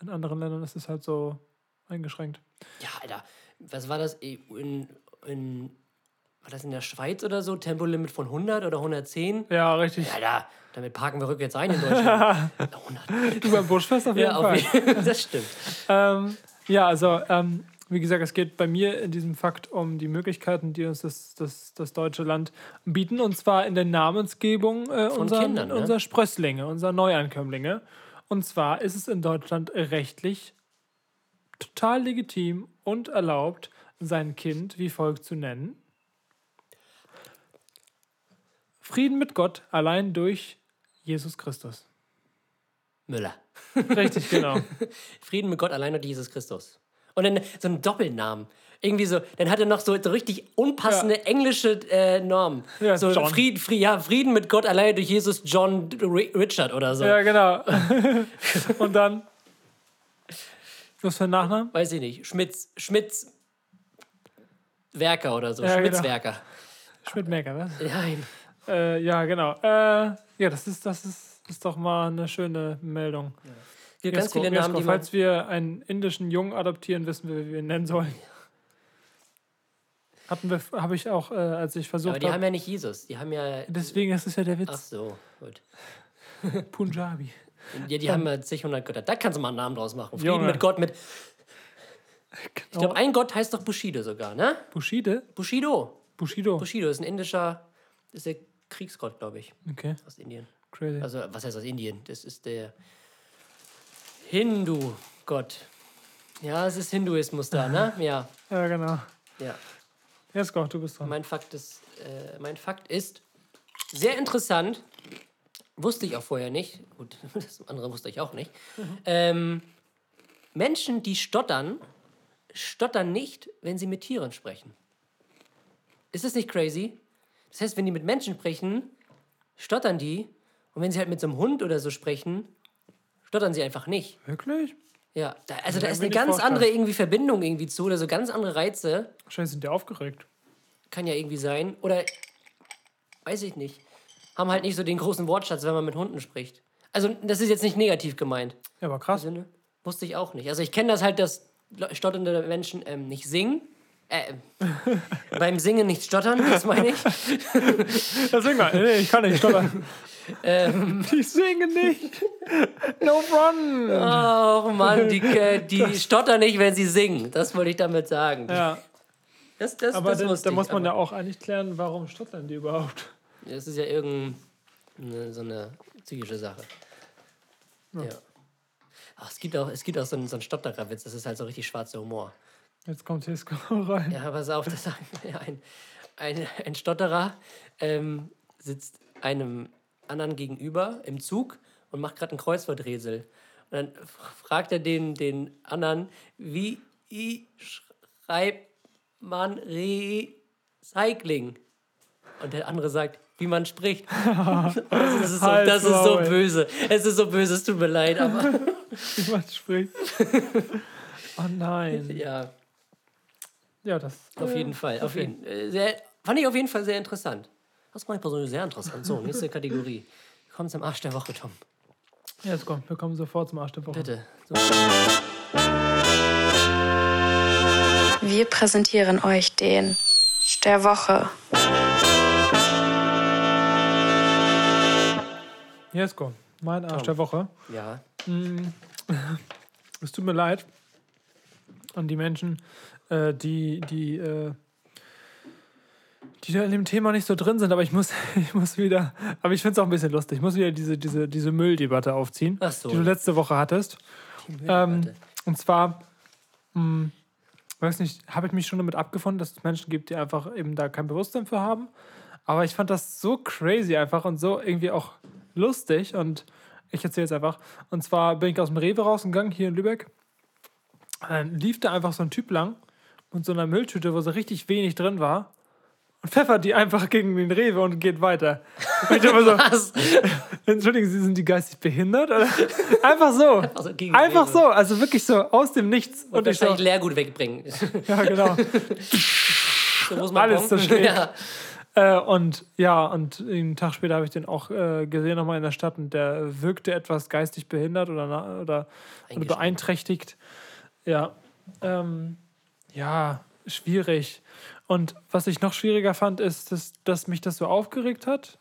In anderen Ländern ist es halt so eingeschränkt. Ja, Alter, was war das in, in war das in der Schweiz oder so? Tempolimit von 100 oder 110? Ja, richtig. Alter, damit parken wir rückwärts ein in Deutschland. 100. Du beim Buschfest auf jeden Ja, Fall. auf Das stimmt. Ähm, ja, also, ähm, wie gesagt, es geht bei mir in diesem Fakt um die Möglichkeiten, die uns das, das, das deutsche Land bieten. Und zwar in der Namensgebung äh, unserer, Kindern, ne? unserer Sprösslinge, unserer Neuankömmlinge. Und zwar ist es in Deutschland rechtlich total legitim und erlaubt, sein Kind wie folgt zu nennen. Frieden mit Gott allein durch Jesus Christus. Müller. Richtig, genau. Frieden mit Gott allein und Jesus Christus. Und dann so einen Doppelnamen. Irgendwie so, dann hat er noch so, so richtig unpassende englische äh, Normen. Ja, so John. Frieden, Frieden, ja, Frieden mit Gott allein durch Jesus John Ri- Richard oder so. Ja, genau. Und dann. Was für ein Nachnamen? Weiß ich nicht. Schmitz, Schmitz Werker oder so. Ja, genau. Schmitzwerker. Schmidt-Merker, was? Nein. Äh, ja, genau. Äh, ja, das ist, das ist, ist doch mal eine schöne Meldung. Es gibt ganz viele Namen, die man. falls wir einen indischen Jungen adoptieren, wissen wir, wie wir ihn nennen sollen. Hatten wir, habe ich auch, äh, als ich Aber versucht die haben habe. ja nicht Jesus. Die haben ja. Deswegen ist es ja der Ach Witz. so, gut. Punjabi. Ja, die haben ja zig hundert Götter. Da kannst du mal einen Namen draus machen. Frieden Junge. mit Gott, mit. Ich glaube, ein Gott heißt doch Bushido sogar, ne? Bushide? Bushido. Bushido. Bushido ist ein indischer, ist der Kriegsgott, glaube ich, Okay, aus Indien. crazy. Also, was heißt aus Indien? Das ist der Hindu-Gott. Ja, es ist Hinduismus da, ne? Ja, Ja, genau. ja. Jesko, du bist dran. Mein Fakt ist, äh, mein Fakt ist sehr interessant. Wusste ich auch vorher nicht. Gut, das andere wusste ich auch nicht. Ähm, Menschen, die stottern, stottern nicht, wenn sie mit Tieren sprechen. Ist das nicht crazy? Das heißt, wenn die mit Menschen sprechen, stottern die. Und wenn sie halt mit so einem Hund oder so sprechen, stottern sie einfach nicht. Wirklich? Ja, da, also da kann ist eine ganz vorstellen. andere irgendwie Verbindung irgendwie zu oder so ganz andere Reize. Wahrscheinlich sind die aufgeregt. Kann ja irgendwie sein. Oder weiß ich nicht. Haben halt nicht so den großen Wortschatz, wenn man mit Hunden spricht. Also, das ist jetzt nicht negativ gemeint. Ja, aber krass. Sinne. Wusste ich auch nicht. Also, ich kenne das halt, dass stotternde Menschen ähm, nicht singen. Äh, beim Singen nicht stottern, das meine ich. Deswegen mal. Nee, ich kann nicht stottern. ich singe nicht. No run. Oh Mann, die, die stottern nicht, wenn sie singen. Das wollte ich damit sagen. Ja, Das, das, aber das wusste da muss man aber ja auch eigentlich klären, warum stottern die überhaupt. Das ist ja irgendeine so eine psychische Sache. Ja. Ach, es gibt auch, es gibt auch so einen, so einen Stottererwitz, das ist halt so richtig schwarzer Humor. Jetzt kommt Jesko rein. Ja, pass auf, das ja, ein, ein, ein Stotterer ähm, sitzt einem anderen gegenüber im Zug und macht gerade ein Kreuzworträtsel. Und dann fragt er den, den anderen, wie schreibt man Recycling? Und der andere sagt, wie man spricht. Das ist so, das ist so böse. Es ist so böse, es tut mir leid, aber Wie man spricht. Oh nein. ja. Ja, das. Auf jeden Fall. Auf jeden, äh, sehr, fand ich auf jeden Fall sehr interessant. Das fand ich persönlich sehr interessant. So, nächste Kategorie. Wir kommen zum Arsch der Woche, Tom. Jetzt komm, wir kommen sofort zum Arsch der Woche. Bitte. So. Wir präsentieren euch den der Woche. Jesko, mein Arsch der Woche. Ja. Es tut mir leid an die Menschen, äh, die, die, äh, die da in dem Thema nicht so drin sind, aber ich muss, ich muss wieder, aber ich finde es auch ein bisschen lustig, ich muss wieder diese, diese, diese Mülldebatte aufziehen, so. die du letzte Woche hattest. Ähm, und zwar, mh, weiß nicht, habe ich mich schon damit abgefunden, dass es Menschen gibt, die einfach eben da kein Bewusstsein für haben. Aber ich fand das so crazy einfach und so irgendwie auch lustig und ich erzähle es einfach. Und zwar bin ich aus dem Rewe rausgegangen, hier in Lübeck. Dann lief da einfach so ein Typ lang mit so einer Mülltüte, wo so richtig wenig drin war. Und pfeffert die einfach gegen den Rewe und geht weiter. Und ich mir so, Was? Entschuldigen Sie, sind die geistig behindert? Oder? Einfach so. Also gegen Einfach so. Also wirklich so aus dem Nichts. Und, Und, ich so, wahrscheinlich Leergut wegbringen. ja, genau. So muss man Alles zerschlägt. Ja. Äh, und ja, und einen Tag später habe ich den auch äh, gesehen nochmal in der Stadt und der wirkte etwas geistig behindert oder, oder, oder beeinträchtigt. Ja. Ähm, ja, schwierig. Und was ich noch schwieriger fand, ist, dass, dass mich das so aufgeregt hat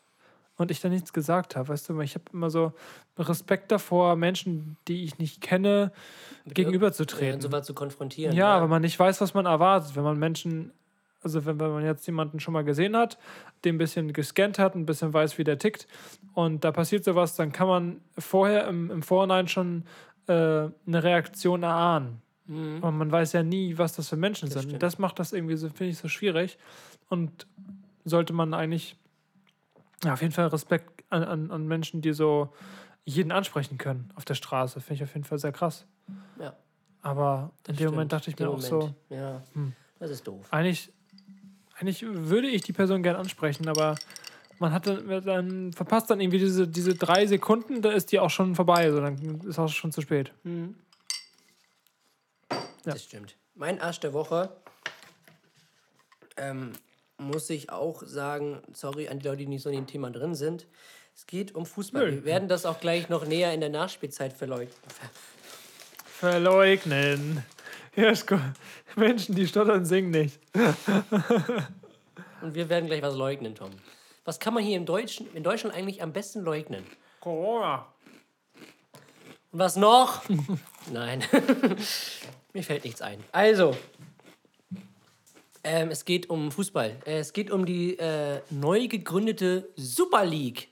und ich da nichts gesagt habe. Weißt du, ich habe immer so Respekt davor, Menschen, die ich nicht kenne, Ja, gegenüberzutreten. und so was zu konfrontieren. Ja, weil man nicht weiß, was man erwartet. Wenn man Menschen, also wenn, wenn man jetzt jemanden schon mal gesehen hat, den ein bisschen gescannt hat, ein bisschen weiß, wie der tickt und da passiert sowas, dann kann man vorher im, im Vorhinein schon äh, eine Reaktion erahnen. Und man weiß ja nie, was das für Menschen sind. stimmt. Das macht das irgendwie so, finde ich, so schwierig. Und sollte man eigentlich ja, auf jeden Fall Respekt an, an, an Menschen, die so jeden ansprechen können auf der Straße, finde ich auf jeden Fall sehr krass. Ja, Aber in dem stimmt. Moment dachte ich mir auch so. Ja, das ist doof. eigentlich, eigentlich würde ich die Person gern ansprechen, aber man hat dann, dann verpasst dann irgendwie diese, diese drei Sekunden, da ist die auch schon vorbei, so dann ist auch schon zu spät. Ja. Das stimmt. Mein Arsch der Woche ähm, muss ich auch sagen, sorry an die Leute, die nicht so in dem Thema drin sind. Es geht um Fußball. Nö. Wir werden das auch gleich noch näher in der Nachspielzeit verleugnen. Verleugnen. Ja. Menschen, die stottern, singen nicht. Und wir werden gleich was leugnen, Tom. Was kann man hier im Deutschen, in Deutschland eigentlich am besten leugnen? Corona. Und was noch? Nein. Mir fällt nichts ein. Also, ähm, es geht um Fußball. Äh, es geht um die äh, neu gegründete Super League.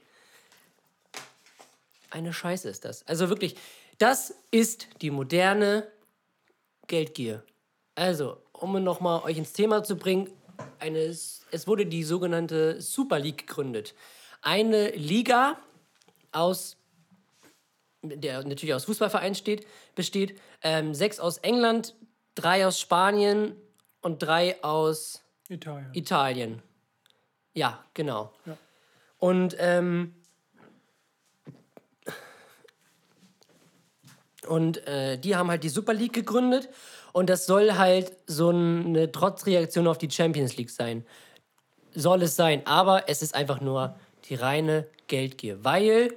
Eine Scheiße ist das. Also wirklich, das ist die moderne Geldgier. Also, um nochmal euch ins Thema zu bringen, eine, es wurde die sogenannte Super League gegründet. Eine Liga aus, der natürlich aus Fußballvereinen steht, besteht, ähm, sechs aus England, drei aus Spanien und drei aus Italien. Italien. Ja, genau. Und ähm, und äh, die haben halt die Super League gegründet und das soll halt so eine Trotzreaktion auf die Champions League sein. Soll es sein, aber es ist einfach nur die reine Geldgier, weil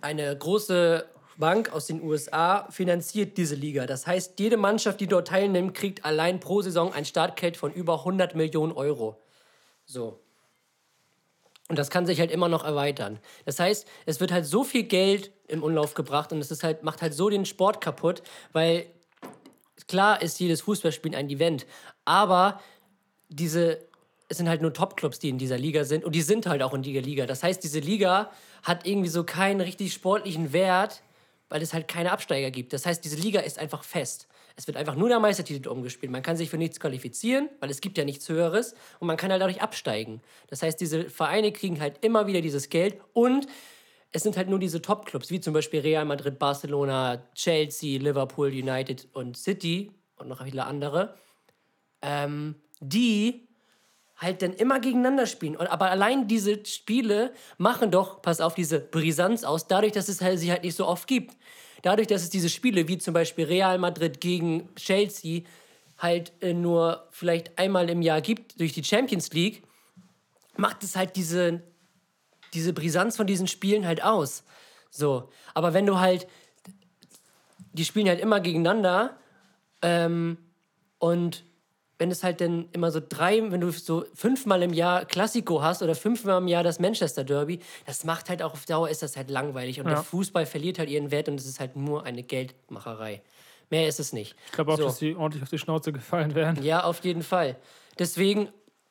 eine große Bank aus den USA finanziert diese Liga. Das heißt, jede Mannschaft, die dort teilnimmt, kriegt allein pro Saison ein Startgeld von über 100 Millionen Euro. So. Und das kann sich halt immer noch erweitern. Das heißt, es wird halt so viel Geld im Umlauf gebracht und es ist halt, macht halt so den Sport kaputt, weil klar ist jedes Fußballspiel ein Event, aber diese, es sind halt nur Top-Clubs, die in dieser Liga sind und die sind halt auch in dieser Liga. Das heißt, diese Liga hat irgendwie so keinen richtig sportlichen Wert, weil es halt keine Absteiger gibt. Das heißt, diese Liga ist einfach fest. Es wird einfach nur der Meistertitel umgespielt. Man kann sich für nichts qualifizieren, weil es gibt ja nichts Höheres und man kann halt dadurch absteigen. Das heißt, diese Vereine kriegen halt immer wieder dieses Geld und es sind halt nur diese Top-Clubs, wie zum Beispiel Real Madrid, Barcelona, Chelsea, Liverpool, United und City und noch viele andere, ähm, die halt dann immer gegeneinander spielen. Und, aber allein diese Spiele machen doch, pass auf, diese Brisanz aus, dadurch, dass es halt, sie halt nicht so oft gibt. Dadurch, dass es diese Spiele wie zum Beispiel Real Madrid gegen Chelsea halt äh, nur vielleicht einmal im Jahr gibt durch die Champions League, macht es halt diese, diese Brisanz von diesen Spielen halt aus. So. Aber wenn du halt, die spielen halt immer gegeneinander ähm, und wenn es halt dann immer so drei, wenn du so fünfmal im Jahr Klassiko hast oder fünfmal im Jahr das Manchester Derby, das macht halt auch auf Dauer ist das halt langweilig und Ja. der Fußball verliert halt ihren Wert und es ist halt nur eine Geldmacherei. Mehr ist es nicht. Ich glaube auch, So. dass sie ordentlich auf die Schnauze gefallen werden. Ja, auf jeden Fall. Deswegen,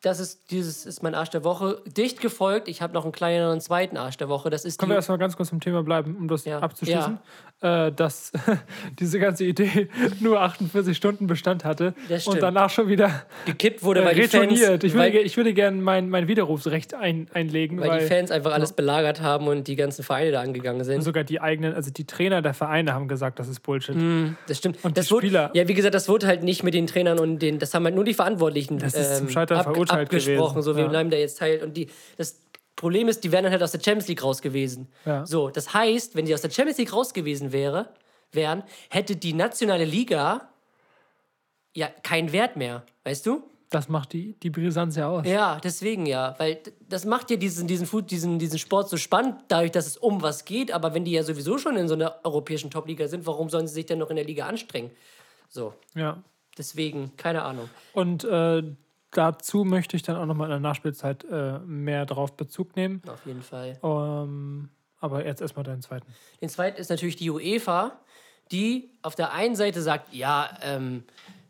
das ist dieses ist mein Arsch der Woche. Dicht gefolgt. Ich habe noch einen kleineren zweiten Arsch der Woche. Das ist Können die, wir erstmal ganz kurz zum Thema bleiben, um das Ja. abzuschließen? Äh, dass diese ganze Idee nur 48 Stunden Bestand hatte Das und danach schon wieder gekippt wurde, äh, weil die retourniert. Fans, ich, würde, weil, ich würde gerne mein, mein Widerrufsrecht ein, einlegen, weil weil, die Fans einfach alles belagert haben und die ganzen Vereine da angegangen sind. sogar die eigenen, also die Trainer der Vereine haben gesagt, das ist Bullshit. Das stimmt. Und das die wurde, Spieler- Ja, wie gesagt, das wurde halt nicht mit den Trainern und den, das haben halt nur die Verantwortlichen Das ist zum Scheitern verurteilt abgesprochen, gewesen. so wie Ja. bleiben da jetzt teilt. Und die, das Problem ist, die wären dann halt aus der Champions League raus gewesen. Ja. So, das heißt, wenn die aus der Champions League raus gewesen wäre, wären, hätte die nationale Liga ja keinen Wert mehr, weißt du? Das macht die, die Brisanz ja aus. Ja, deswegen ja, weil das macht ja diesen, diesen, Food, diesen, diesen Sport so spannend, dadurch, dass es um was geht. Aber wenn die ja sowieso schon in so einer europäischen Top-Liga sind, warum sollen sie sich denn noch in der Liga anstrengen? So, Ja. deswegen, keine Ahnung. Und äh, dazu möchte ich dann auch nochmal in der Nachspielzeit äh, mehr drauf Bezug nehmen. Auf jeden Fall. Ähm, aber jetzt erstmal deinen zweiten. Den zweiten ist natürlich die UEFA, die auf der einen Seite sagt, ja, ähm,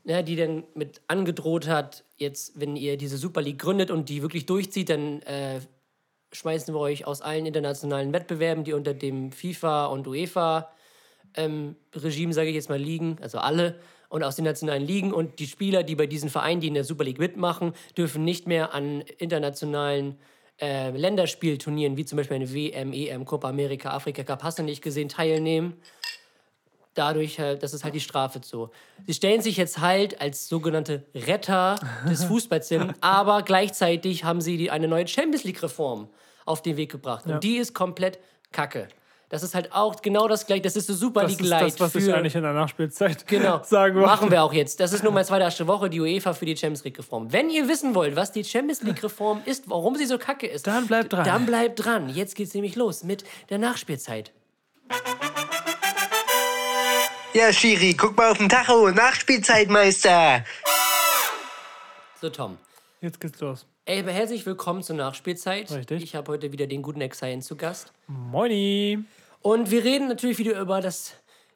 ne, die dann mit angedroht hat, jetzt, wenn ihr diese Super League gründet und die wirklich durchzieht, dann äh, schmeißen wir euch aus allen internationalen Wettbewerben, die unter dem FIFA und UEFA ähm, Regime, sage ich jetzt mal, liegen, also alle, und aus den nationalen Ligen. Und die Spieler, die bei diesen Vereinen, die in der Super League mitmachen, dürfen nicht mehr an internationalen äh, Länderspielturnieren, wie zum Beispiel eine WM, EM, Copa America, Afrika Cup, hast du nicht gesehen, teilnehmen. Dadurch, äh, das ist halt die Strafe so. Sie stellen sich jetzt halt als sogenannte Retter des Fußballs hin, aber gleichzeitig haben sie die, eine neue Champions League-Reform auf den Weg gebracht. Und die ist komplett kacke. Das ist halt auch genau das gleiche. Das ist so Super Das League ist Light das, was ich für eigentlich in der Nachspielzeit Genau. sagen wollte. Machen wir auch jetzt. Das ist nur meine zweite erste Woche, die UEFA für die Champions League-Reform. Wenn ihr wissen wollt, was die Champions League-Reform ist, warum sie so kacke ist, Dann bleibt dran. Dann bleibt dran. Jetzt geht's nämlich los mit der Nachspielzeit. Ja, Schiri, guck mal auf den Tacho. Nachspielzeitmeister. So, Tom. Jetzt geht's los. Ey, aber herzlich willkommen zur Nachspielzeit. Richtig. Ich habe heute wieder den guten Exayen zu Gast. Moini. Und wir reden natürlich wieder über das,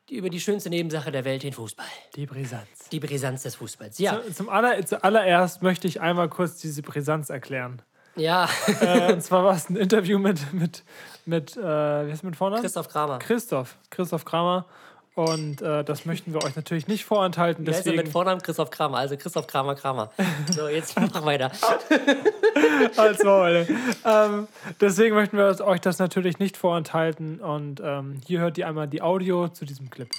über die schönste Nebensache der Welt, den Fußball. Die Brisanz. Die Brisanz des Fußballs. Ja, Zum aller, zuallererst möchte ich einmal kurz diese Brisanz erklären. ja. äh, und zwar war es ein Interview mit, mit, mit äh, wie ist mit Vornamen? Christoph Kramer. Christoph. Christoph Kramer. Und äh, das möchten wir euch natürlich nicht vorenthalten. Wer ist denn Deswegen, mit Vornamen Christoph Kramer? Also Christoph Kramer Kramer. So, jetzt mach weiter. Als Maul. ähm, deswegen möchten wir euch das natürlich nicht vorenthalten. Und ähm, hier hört ihr einmal die Audio zu diesem Clip.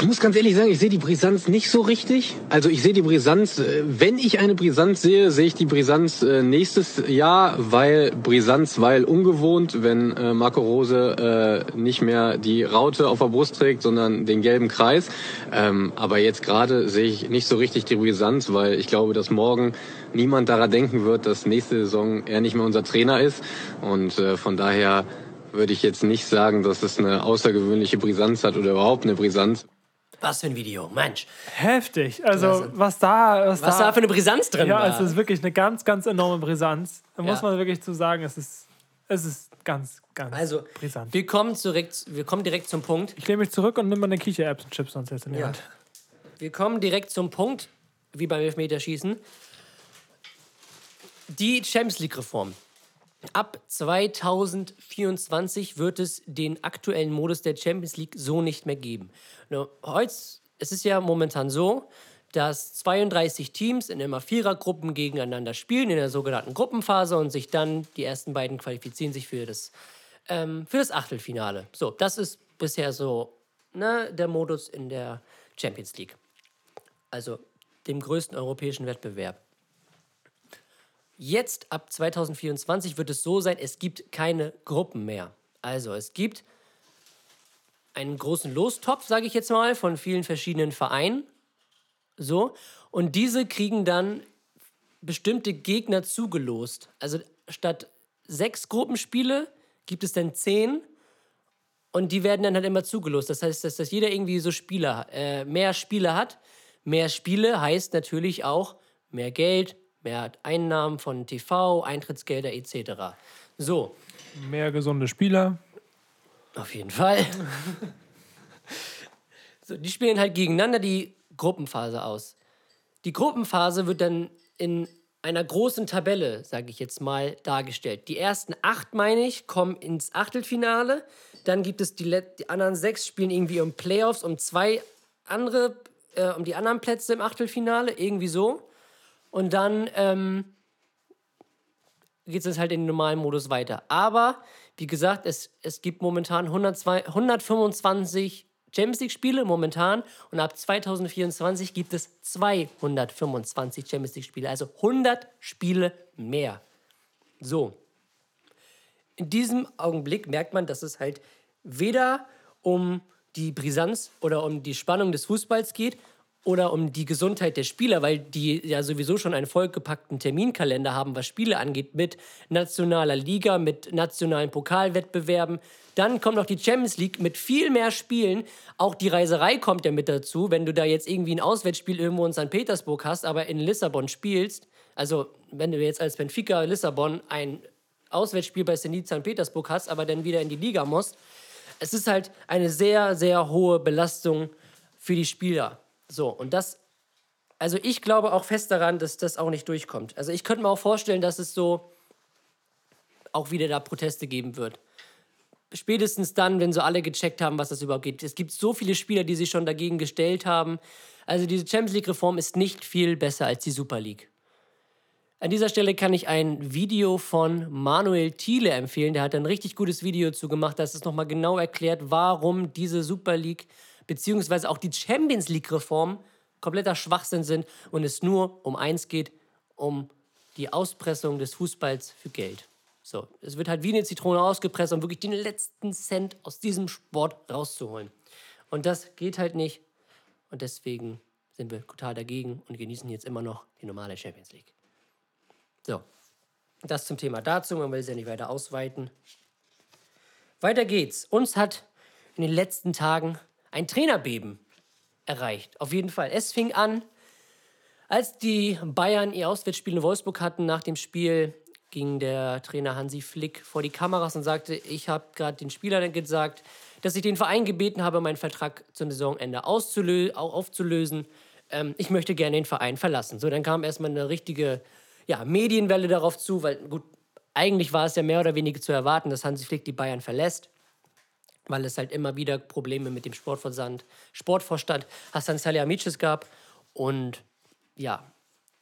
Ich muss ganz ehrlich sagen, ich sehe die Brisanz nicht so richtig. Also ich sehe die Brisanz, äh, wenn ich eine Brisanz sehe, sehe ich die Brisanz äh, nächstes Jahr, weil Brisanz, weil ungewohnt, wenn äh, Marco Rose nicht mehr die Raute auf der Brust trägt, sondern den gelben Kreis. Ähm, aber jetzt gerade sehe ich nicht so richtig die Brisanz, weil ich glaube, dass morgen niemand daran denken wird, dass nächste Saison er nicht mehr unser Trainer ist. Und von daher würde ich jetzt nicht sagen, dass es eine außergewöhnliche Brisanz hat oder überhaupt eine Brisanz. Was für ein Video, Mensch. Heftig. Also, was da. Was, Was da für eine Brisanz drin Ja, war. es ist wirklich eine ganz, ganz enorme Brisanz. Da muss Ja. man wirklich zu sagen, es ist, es ist ganz, ganz Also, brisant. wir kommen, direkt, wir kommen direkt zum Punkt. Ich lehne mich zurück und nimm meine Kichererbsen-Chips sonst jetzt in die Ja. Hand. Wir kommen direkt zum Punkt, wie beim Elfmeterschießen. Die Champions League-Reform. Ab 2024 wird es den aktuellen Modus der Champions League so nicht mehr geben. Heute, es ist ja momentan so, dass 32 Teams in immer Vierergruppen gegeneinander spielen in der sogenannten Gruppenphase und sich dann die ersten beiden qualifizieren sich für das, ähm, für das Achtelfinale. So, das ist bisher so ne, der Modus in der Champions League also dem größten europäischen Wettbewerb. Jetzt ab 2024 wird es so sein, es gibt keine Gruppen mehr. Also es gibt einen großen Lostopf, sage ich jetzt mal, von vielen verschiedenen Vereinen. So. Und diese kriegen dann bestimmte Gegner zugelost. Also statt sechs Gruppenspiele gibt es dann zehn und die werden dann halt immer zugelost. Das heißt, dass, dass jeder irgendwie so Spieler, äh, mehr Spiele hat. Mehr Spiele heißt natürlich auch mehr Geld, mehr Einnahmen von TV, Eintrittsgelder etc. So, Mehr gesunde Spieler. auf jeden Fall. so, die spielen halt gegeneinander die Gruppenphase aus. Die Gruppenphase wird dann in einer großen Tabelle, sage ich jetzt mal, dargestellt. Die ersten acht, meine ich, kommen ins Achtelfinale. Dann gibt es die, die anderen sechs spielen irgendwie um Playoffs, um zwei andere, äh, um die anderen Plätze im Achtelfinale, irgendwie so. Und dann ähm, geht es halt in den normalen Modus weiter. Aber, wie gesagt, es, es gibt momentan 102, 125 Champions League-Spiele momentan und ab 2024 gibt es 225 Champions League-Spiele, also 100 Spiele mehr. So. In diesem Augenblick merkt man, dass es halt weder um die Brisanz oder um die Spannung des Fußballs geht oder um die Gesundheit der Spieler, weil die ja sowieso schon einen vollgepackten Terminkalender haben, was Spiele angeht, mit nationaler Liga, mit nationalen Pokalwettbewerben. Dann kommt noch die Champions League mit viel mehr Spielen. Auch die Reiserei kommt ja mit dazu. Wenn du da jetzt irgendwie ein Auswärtsspiel irgendwo in St. Petersburg hast, aber in Lissabon spielst, also wenn du jetzt als Benfica Lissabon ein Auswärtsspiel bei Zenit St. Petersburg hast, aber dann wieder in die Liga musst, es ist halt eine sehr, sehr hohe Belastung für die Spieler. So, und das, also ich glaube auch fest daran, dass das auch nicht durchkommt. Also ich könnte mir auch vorstellen, dass es so auch wieder da Proteste geben wird. Spätestens dann, wenn so alle gecheckt haben, was das überhaupt geht. Es gibt so viele Spieler, die sich schon dagegen gestellt haben. Also diese Champions League-Reform ist nicht viel besser als die Super League. An dieser Stelle kann ich ein Video von Manuel Thiele empfehlen. Der hat ein richtig gutes Video zu gemacht, das es nochmal genau erklärt, warum diese Super League beziehungsweise auch die Champions League-Reform kompletter Schwachsinn sind und es nur um eins geht, um die Auspressung des Fußballs für Geld. So, es wird halt wie eine Zitrone ausgepresst, um wirklich den letzten Cent aus diesem Sport rauszuholen. Und das geht halt nicht. Und deswegen sind wir total dagegen und genießen jetzt immer noch die normale Champions League. So, das zum Thema dazu. Man will es ja nicht weiter ausweiten. Weiter geht's. Uns hat in den letzten Tagen ein Trainerbeben erreicht. Auf jeden Fall. Es fing an, als die Bayern ihr Auswärtsspiel in Wolfsburg hatten nach dem Spiel ging der Trainer Hansi Flick vor die Kameras und sagte, ich habe gerade den Spielern gesagt, dass ich den Verein gebeten habe, meinen Vertrag zum Saisonende aufzulösen. Ähm, ich möchte gerne den Verein verlassen. So, dann kam erstmal eine richtige ja, Medienwelle darauf zu, weil gut, eigentlich war es ja mehr oder weniger zu erwarten, dass Hansi Flick die Bayern verlässt weil es halt immer wieder Probleme mit dem Sportversand, Sportvorstand Hassan Salihamidzic gab. Und ja,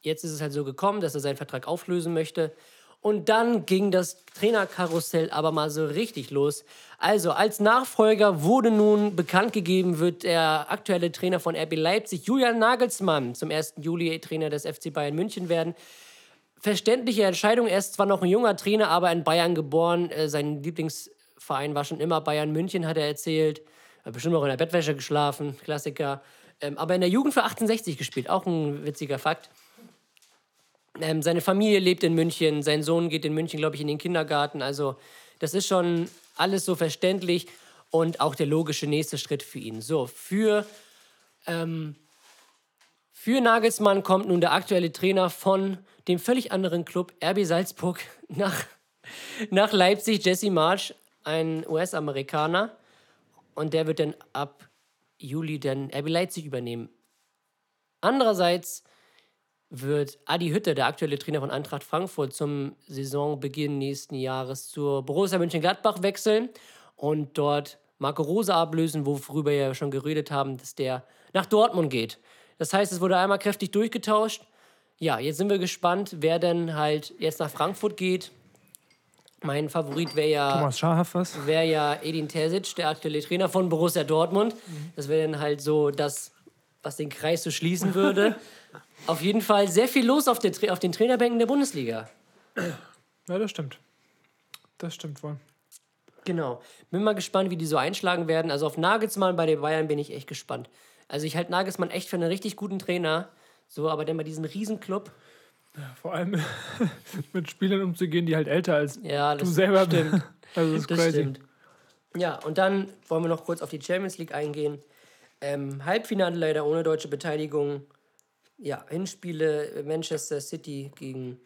jetzt ist es halt so gekommen, dass er seinen Vertrag auflösen möchte. Und dann ging das Trainerkarussell aber mal so richtig los. Also als Nachfolger wurde nun bekannt gegeben, wird der aktuelle Trainer von RB Leipzig, Julian Nagelsmann, zum 1. Juli Trainer des FC Bayern München werden verständliche Entscheidung. Er ist zwar noch ein junger Trainer, aber in Bayern geboren. Äh, sein Lieblingsverein war schon immer Bayern München, hat er erzählt. Hat bestimmt auch in der Bettwäsche geschlafen, Klassiker. Ähm, aber in der Jugend für 1860 gespielt, auch ein witziger Fakt. Ähm, seine Familie lebt in München, sein Sohn geht in München, glaube ich, in den Kindergarten. Also, das ist schon alles so verständlich und auch der logische nächste Schritt für ihn. So, für ähm, für Nagelsmann kommt nun der aktuelle Trainer von dem völlig anderen Club RB Salzburg nach, nach Leipzig, Jesse March, ein US-Amerikaner. Und der wird dann ab Juli dann RB Leipzig übernehmen. Andererseits wird Adi Hütte, der aktuelle Trainer von Eintracht Frankfurt, zum Saisonbeginn nächsten Jahres zur Borussia Mönchengladbach wechseln und dort Marco Rose ablösen, worüber wir ja schon geredet haben, dass der nach Dortmund geht. Das heißt, es wurde einmal kräftig durchgetauscht. Ja, jetzt sind wir gespannt, wer denn halt jetzt nach Frankfurt geht. Mein Favorit wäre ja Thomas Schaaf was? wäre ja Edin Terzic, der aktuelle Trainer von Borussia Dortmund. Das wäre dann halt so das, was den Kreis so schließen würde. auf jeden Fall sehr viel los auf, der, auf den Trainerbänken der Bundesliga. Ja, das stimmt. Das stimmt wohl. Genau. Bin mal gespannt, wie die so einschlagen werden. Also auf Nagelsmann bei den Bayern bin ich echt gespannt. Also ich halte Nagelsmann echt für einen richtig guten Trainer. So, aber dann bei diesem Riesenclub. Vor allem mit Spielern umzugehen, die halt älter als Ja, du selber stimmt. bist. Also das ist Das crazy. stimmt. Ja, und dann wollen wir noch kurz auf die Champions League eingehen. Ähm, Halbfinale leider ohne deutsche Beteiligung. Ja, Hinspiele Manchester City gegen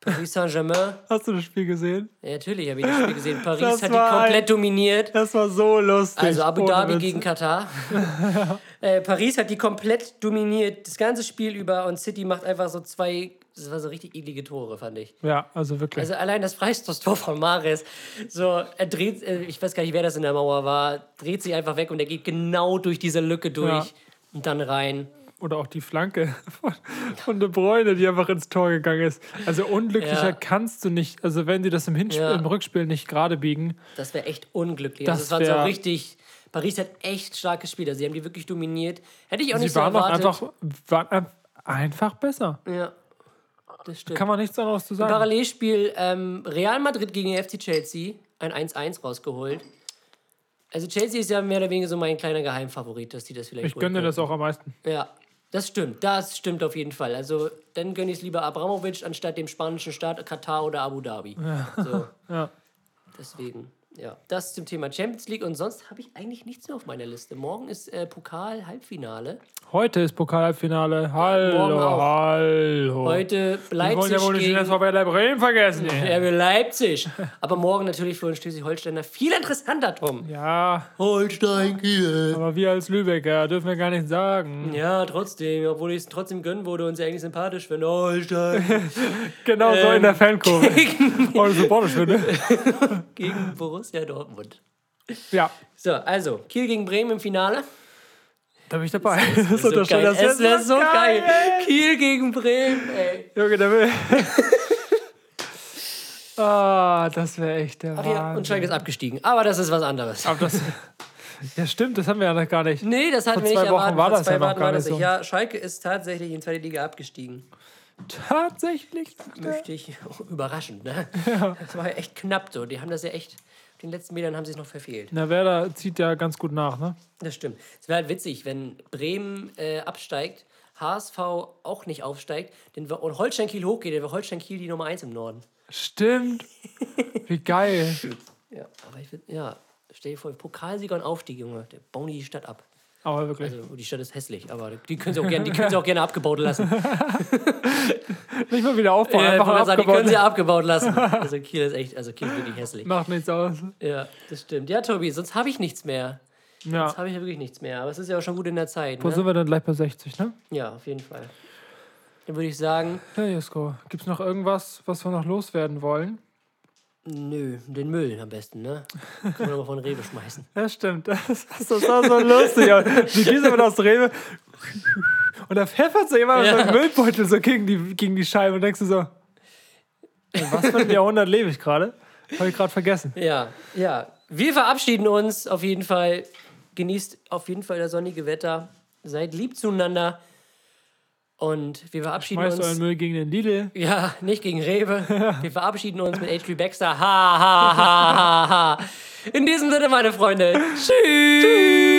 Paris Saint-Germain. Hast du das Spiel gesehen? Ja, natürlich habe ich das Spiel gesehen. Paris Das hat die komplett ein- dominiert. Das war so lustig. Also Abu Dhabi gegen Katar. äh, Paris hat die komplett dominiert, das ganze Spiel über. Und City macht einfach so zwei, das war so richtig eklige Tore, fand ich. Ja, also wirklich. Also allein das Freistoßtor von Mares, so er dreht, äh, ich weiß gar nicht, wer das in der Mauer war, dreht sich einfach weg und er geht genau durch diese Lücke durch Ja. und dann rein. Oder auch die Flanke von, von De Bruyne, die einfach ins Tor gegangen ist. Also unglücklicher Ja. kannst du nicht, also wenn sie das im, Hinspiel, Ja. im Rückspiel nicht gerade biegen. Das wäre echt unglücklich. Das also es war so richtig. Paris hat echt stark gespielt. Also sie haben die wirklich dominiert. Hätte ich auch Sie nicht so waren auch erwartet. einfach, waren ein- einfach besser. ja, das stimmt. Kann man nichts anderes zu sagen. Parallelspiel ähm, Real Madrid gegen FC Chelsea, ein 1-1 rausgeholt. Also Chelsea ist ja mehr oder weniger so mein kleiner Geheimfavorit, dass die das vielleicht Ich gönne holen das auch am meisten. Ja, das stimmt. Das stimmt auf jeden Fall. Also dann gönne ich es lieber Abramovic anstatt dem spanischen Staat Katar oder Abu Dhabi. So. Ja. Deswegen, ja. Das zum Thema Champions League. Und sonst habe ich eigentlich nichts mehr auf meiner Liste. Morgen ist äh, Pokal-Halbfinale. Heute ist Pokalhalbfinale. Hallo, hallo. Heute Wir wollen Leipzig ja wohl nicht gegen SV Werder Bremen vergessen. RB Leipzig. Aber morgen natürlich für uns Schleswig-Holsteiner viel interessanter, Tom. Ja, Holstein Kiel. aber wir als Lübecker dürfen wir gar nicht sagen. Ja, trotzdem, obwohl ich es trotzdem gönnen würde und sie eigentlich sympathisch finde. Holstein Genau so in der Fankurve. Oh, das ist sympathisch, finde. gegen Borussia Dortmund. Ja, So, also, Kiel gegen Bremen im Finale. da bin ich dabei. Das So geil. das Es wäre ist so geil. Kiel gegen Bremen, ey. Junge, der will. Ah, das wäre echt der Ach ja, und Wahnsinn. Schalke ist abgestiegen. Aber das ist was anderes. Aber das, ja, stimmt, das haben wir ja noch gar nicht. Nee, das hatten Vor wir nicht zwei Wochen erwartet. war das ja noch gar nicht das so. Ja, Schalke ist tatsächlich in die zweite Liga abgestiegen. Tatsächlich. Möchte ich. Überraschend, ne? Das war ja echt knapp so. Die haben das ja echt. Den letzten Metern haben sie es noch verfehlt. Na, Werder zieht ja ganz gut nach, ne? Das stimmt. Es wäre halt witzig, wenn Bremen äh, absteigt, HSV auch nicht aufsteigt denn, und Holstein Kiel hochgeht, dann wäre Holstein Kiel die Nummer 1 im Norden. Stimmt. Wie geil. Ja, aber ich würde, ja, stell dir vor, Pokalsieger und Aufstieg, Junge, der bauen die Stadt ab. Aber wirklich. Also die Stadt ist hässlich, aber die können sie auch gerne, die können sie auch gerne abgebaut lassen. Nicht mal wieder aufbauen, einfach wollte sagen, die können sie abgebaut lassen. Also Kiel ist echt, also Kiel ist wirklich hässlich. Macht nichts aus. Ja, das stimmt. Ja, Tobi, sonst habe ich nichts mehr. Ja. Jetzt habe ich ja wirklich nichts mehr. Aber es ist ja auch schon gut in der Zeit. Wo sind Ne? wir dann gleich bei 60, ne? Ja, auf jeden Fall. Dann würde ich sagen, Ja, Jesko. Gibt's noch irgendwas, was wir noch loswerden wollen? Nö, den Müll am besten, ne? Kann man aber von Rewe schmeißen. Ja, stimmt. Das, das, das war so lustig. Du gehst aber aus Rewe und da pfeffert so jemand Ja. so einen Müllbeutel so gegen die, gegen die Scheibe und denkst du so, was für ein Jahrhundert lebe ich gerade? Habe ich gerade vergessen. Ja, ja. Wir verabschieden uns auf jeden Fall. Genießt auf jeden Fall das sonnige Wetter. Seid lieb zueinander. Und wir verabschieden Schmeißt euren uns. Müll gegen den Lidl. Ja, nicht gegen Rewe. Wir verabschieden uns mit H.P. Baxter. Ha, ha, ha, ha, ha. In diesem Sinne, meine Freunde. Tschüss.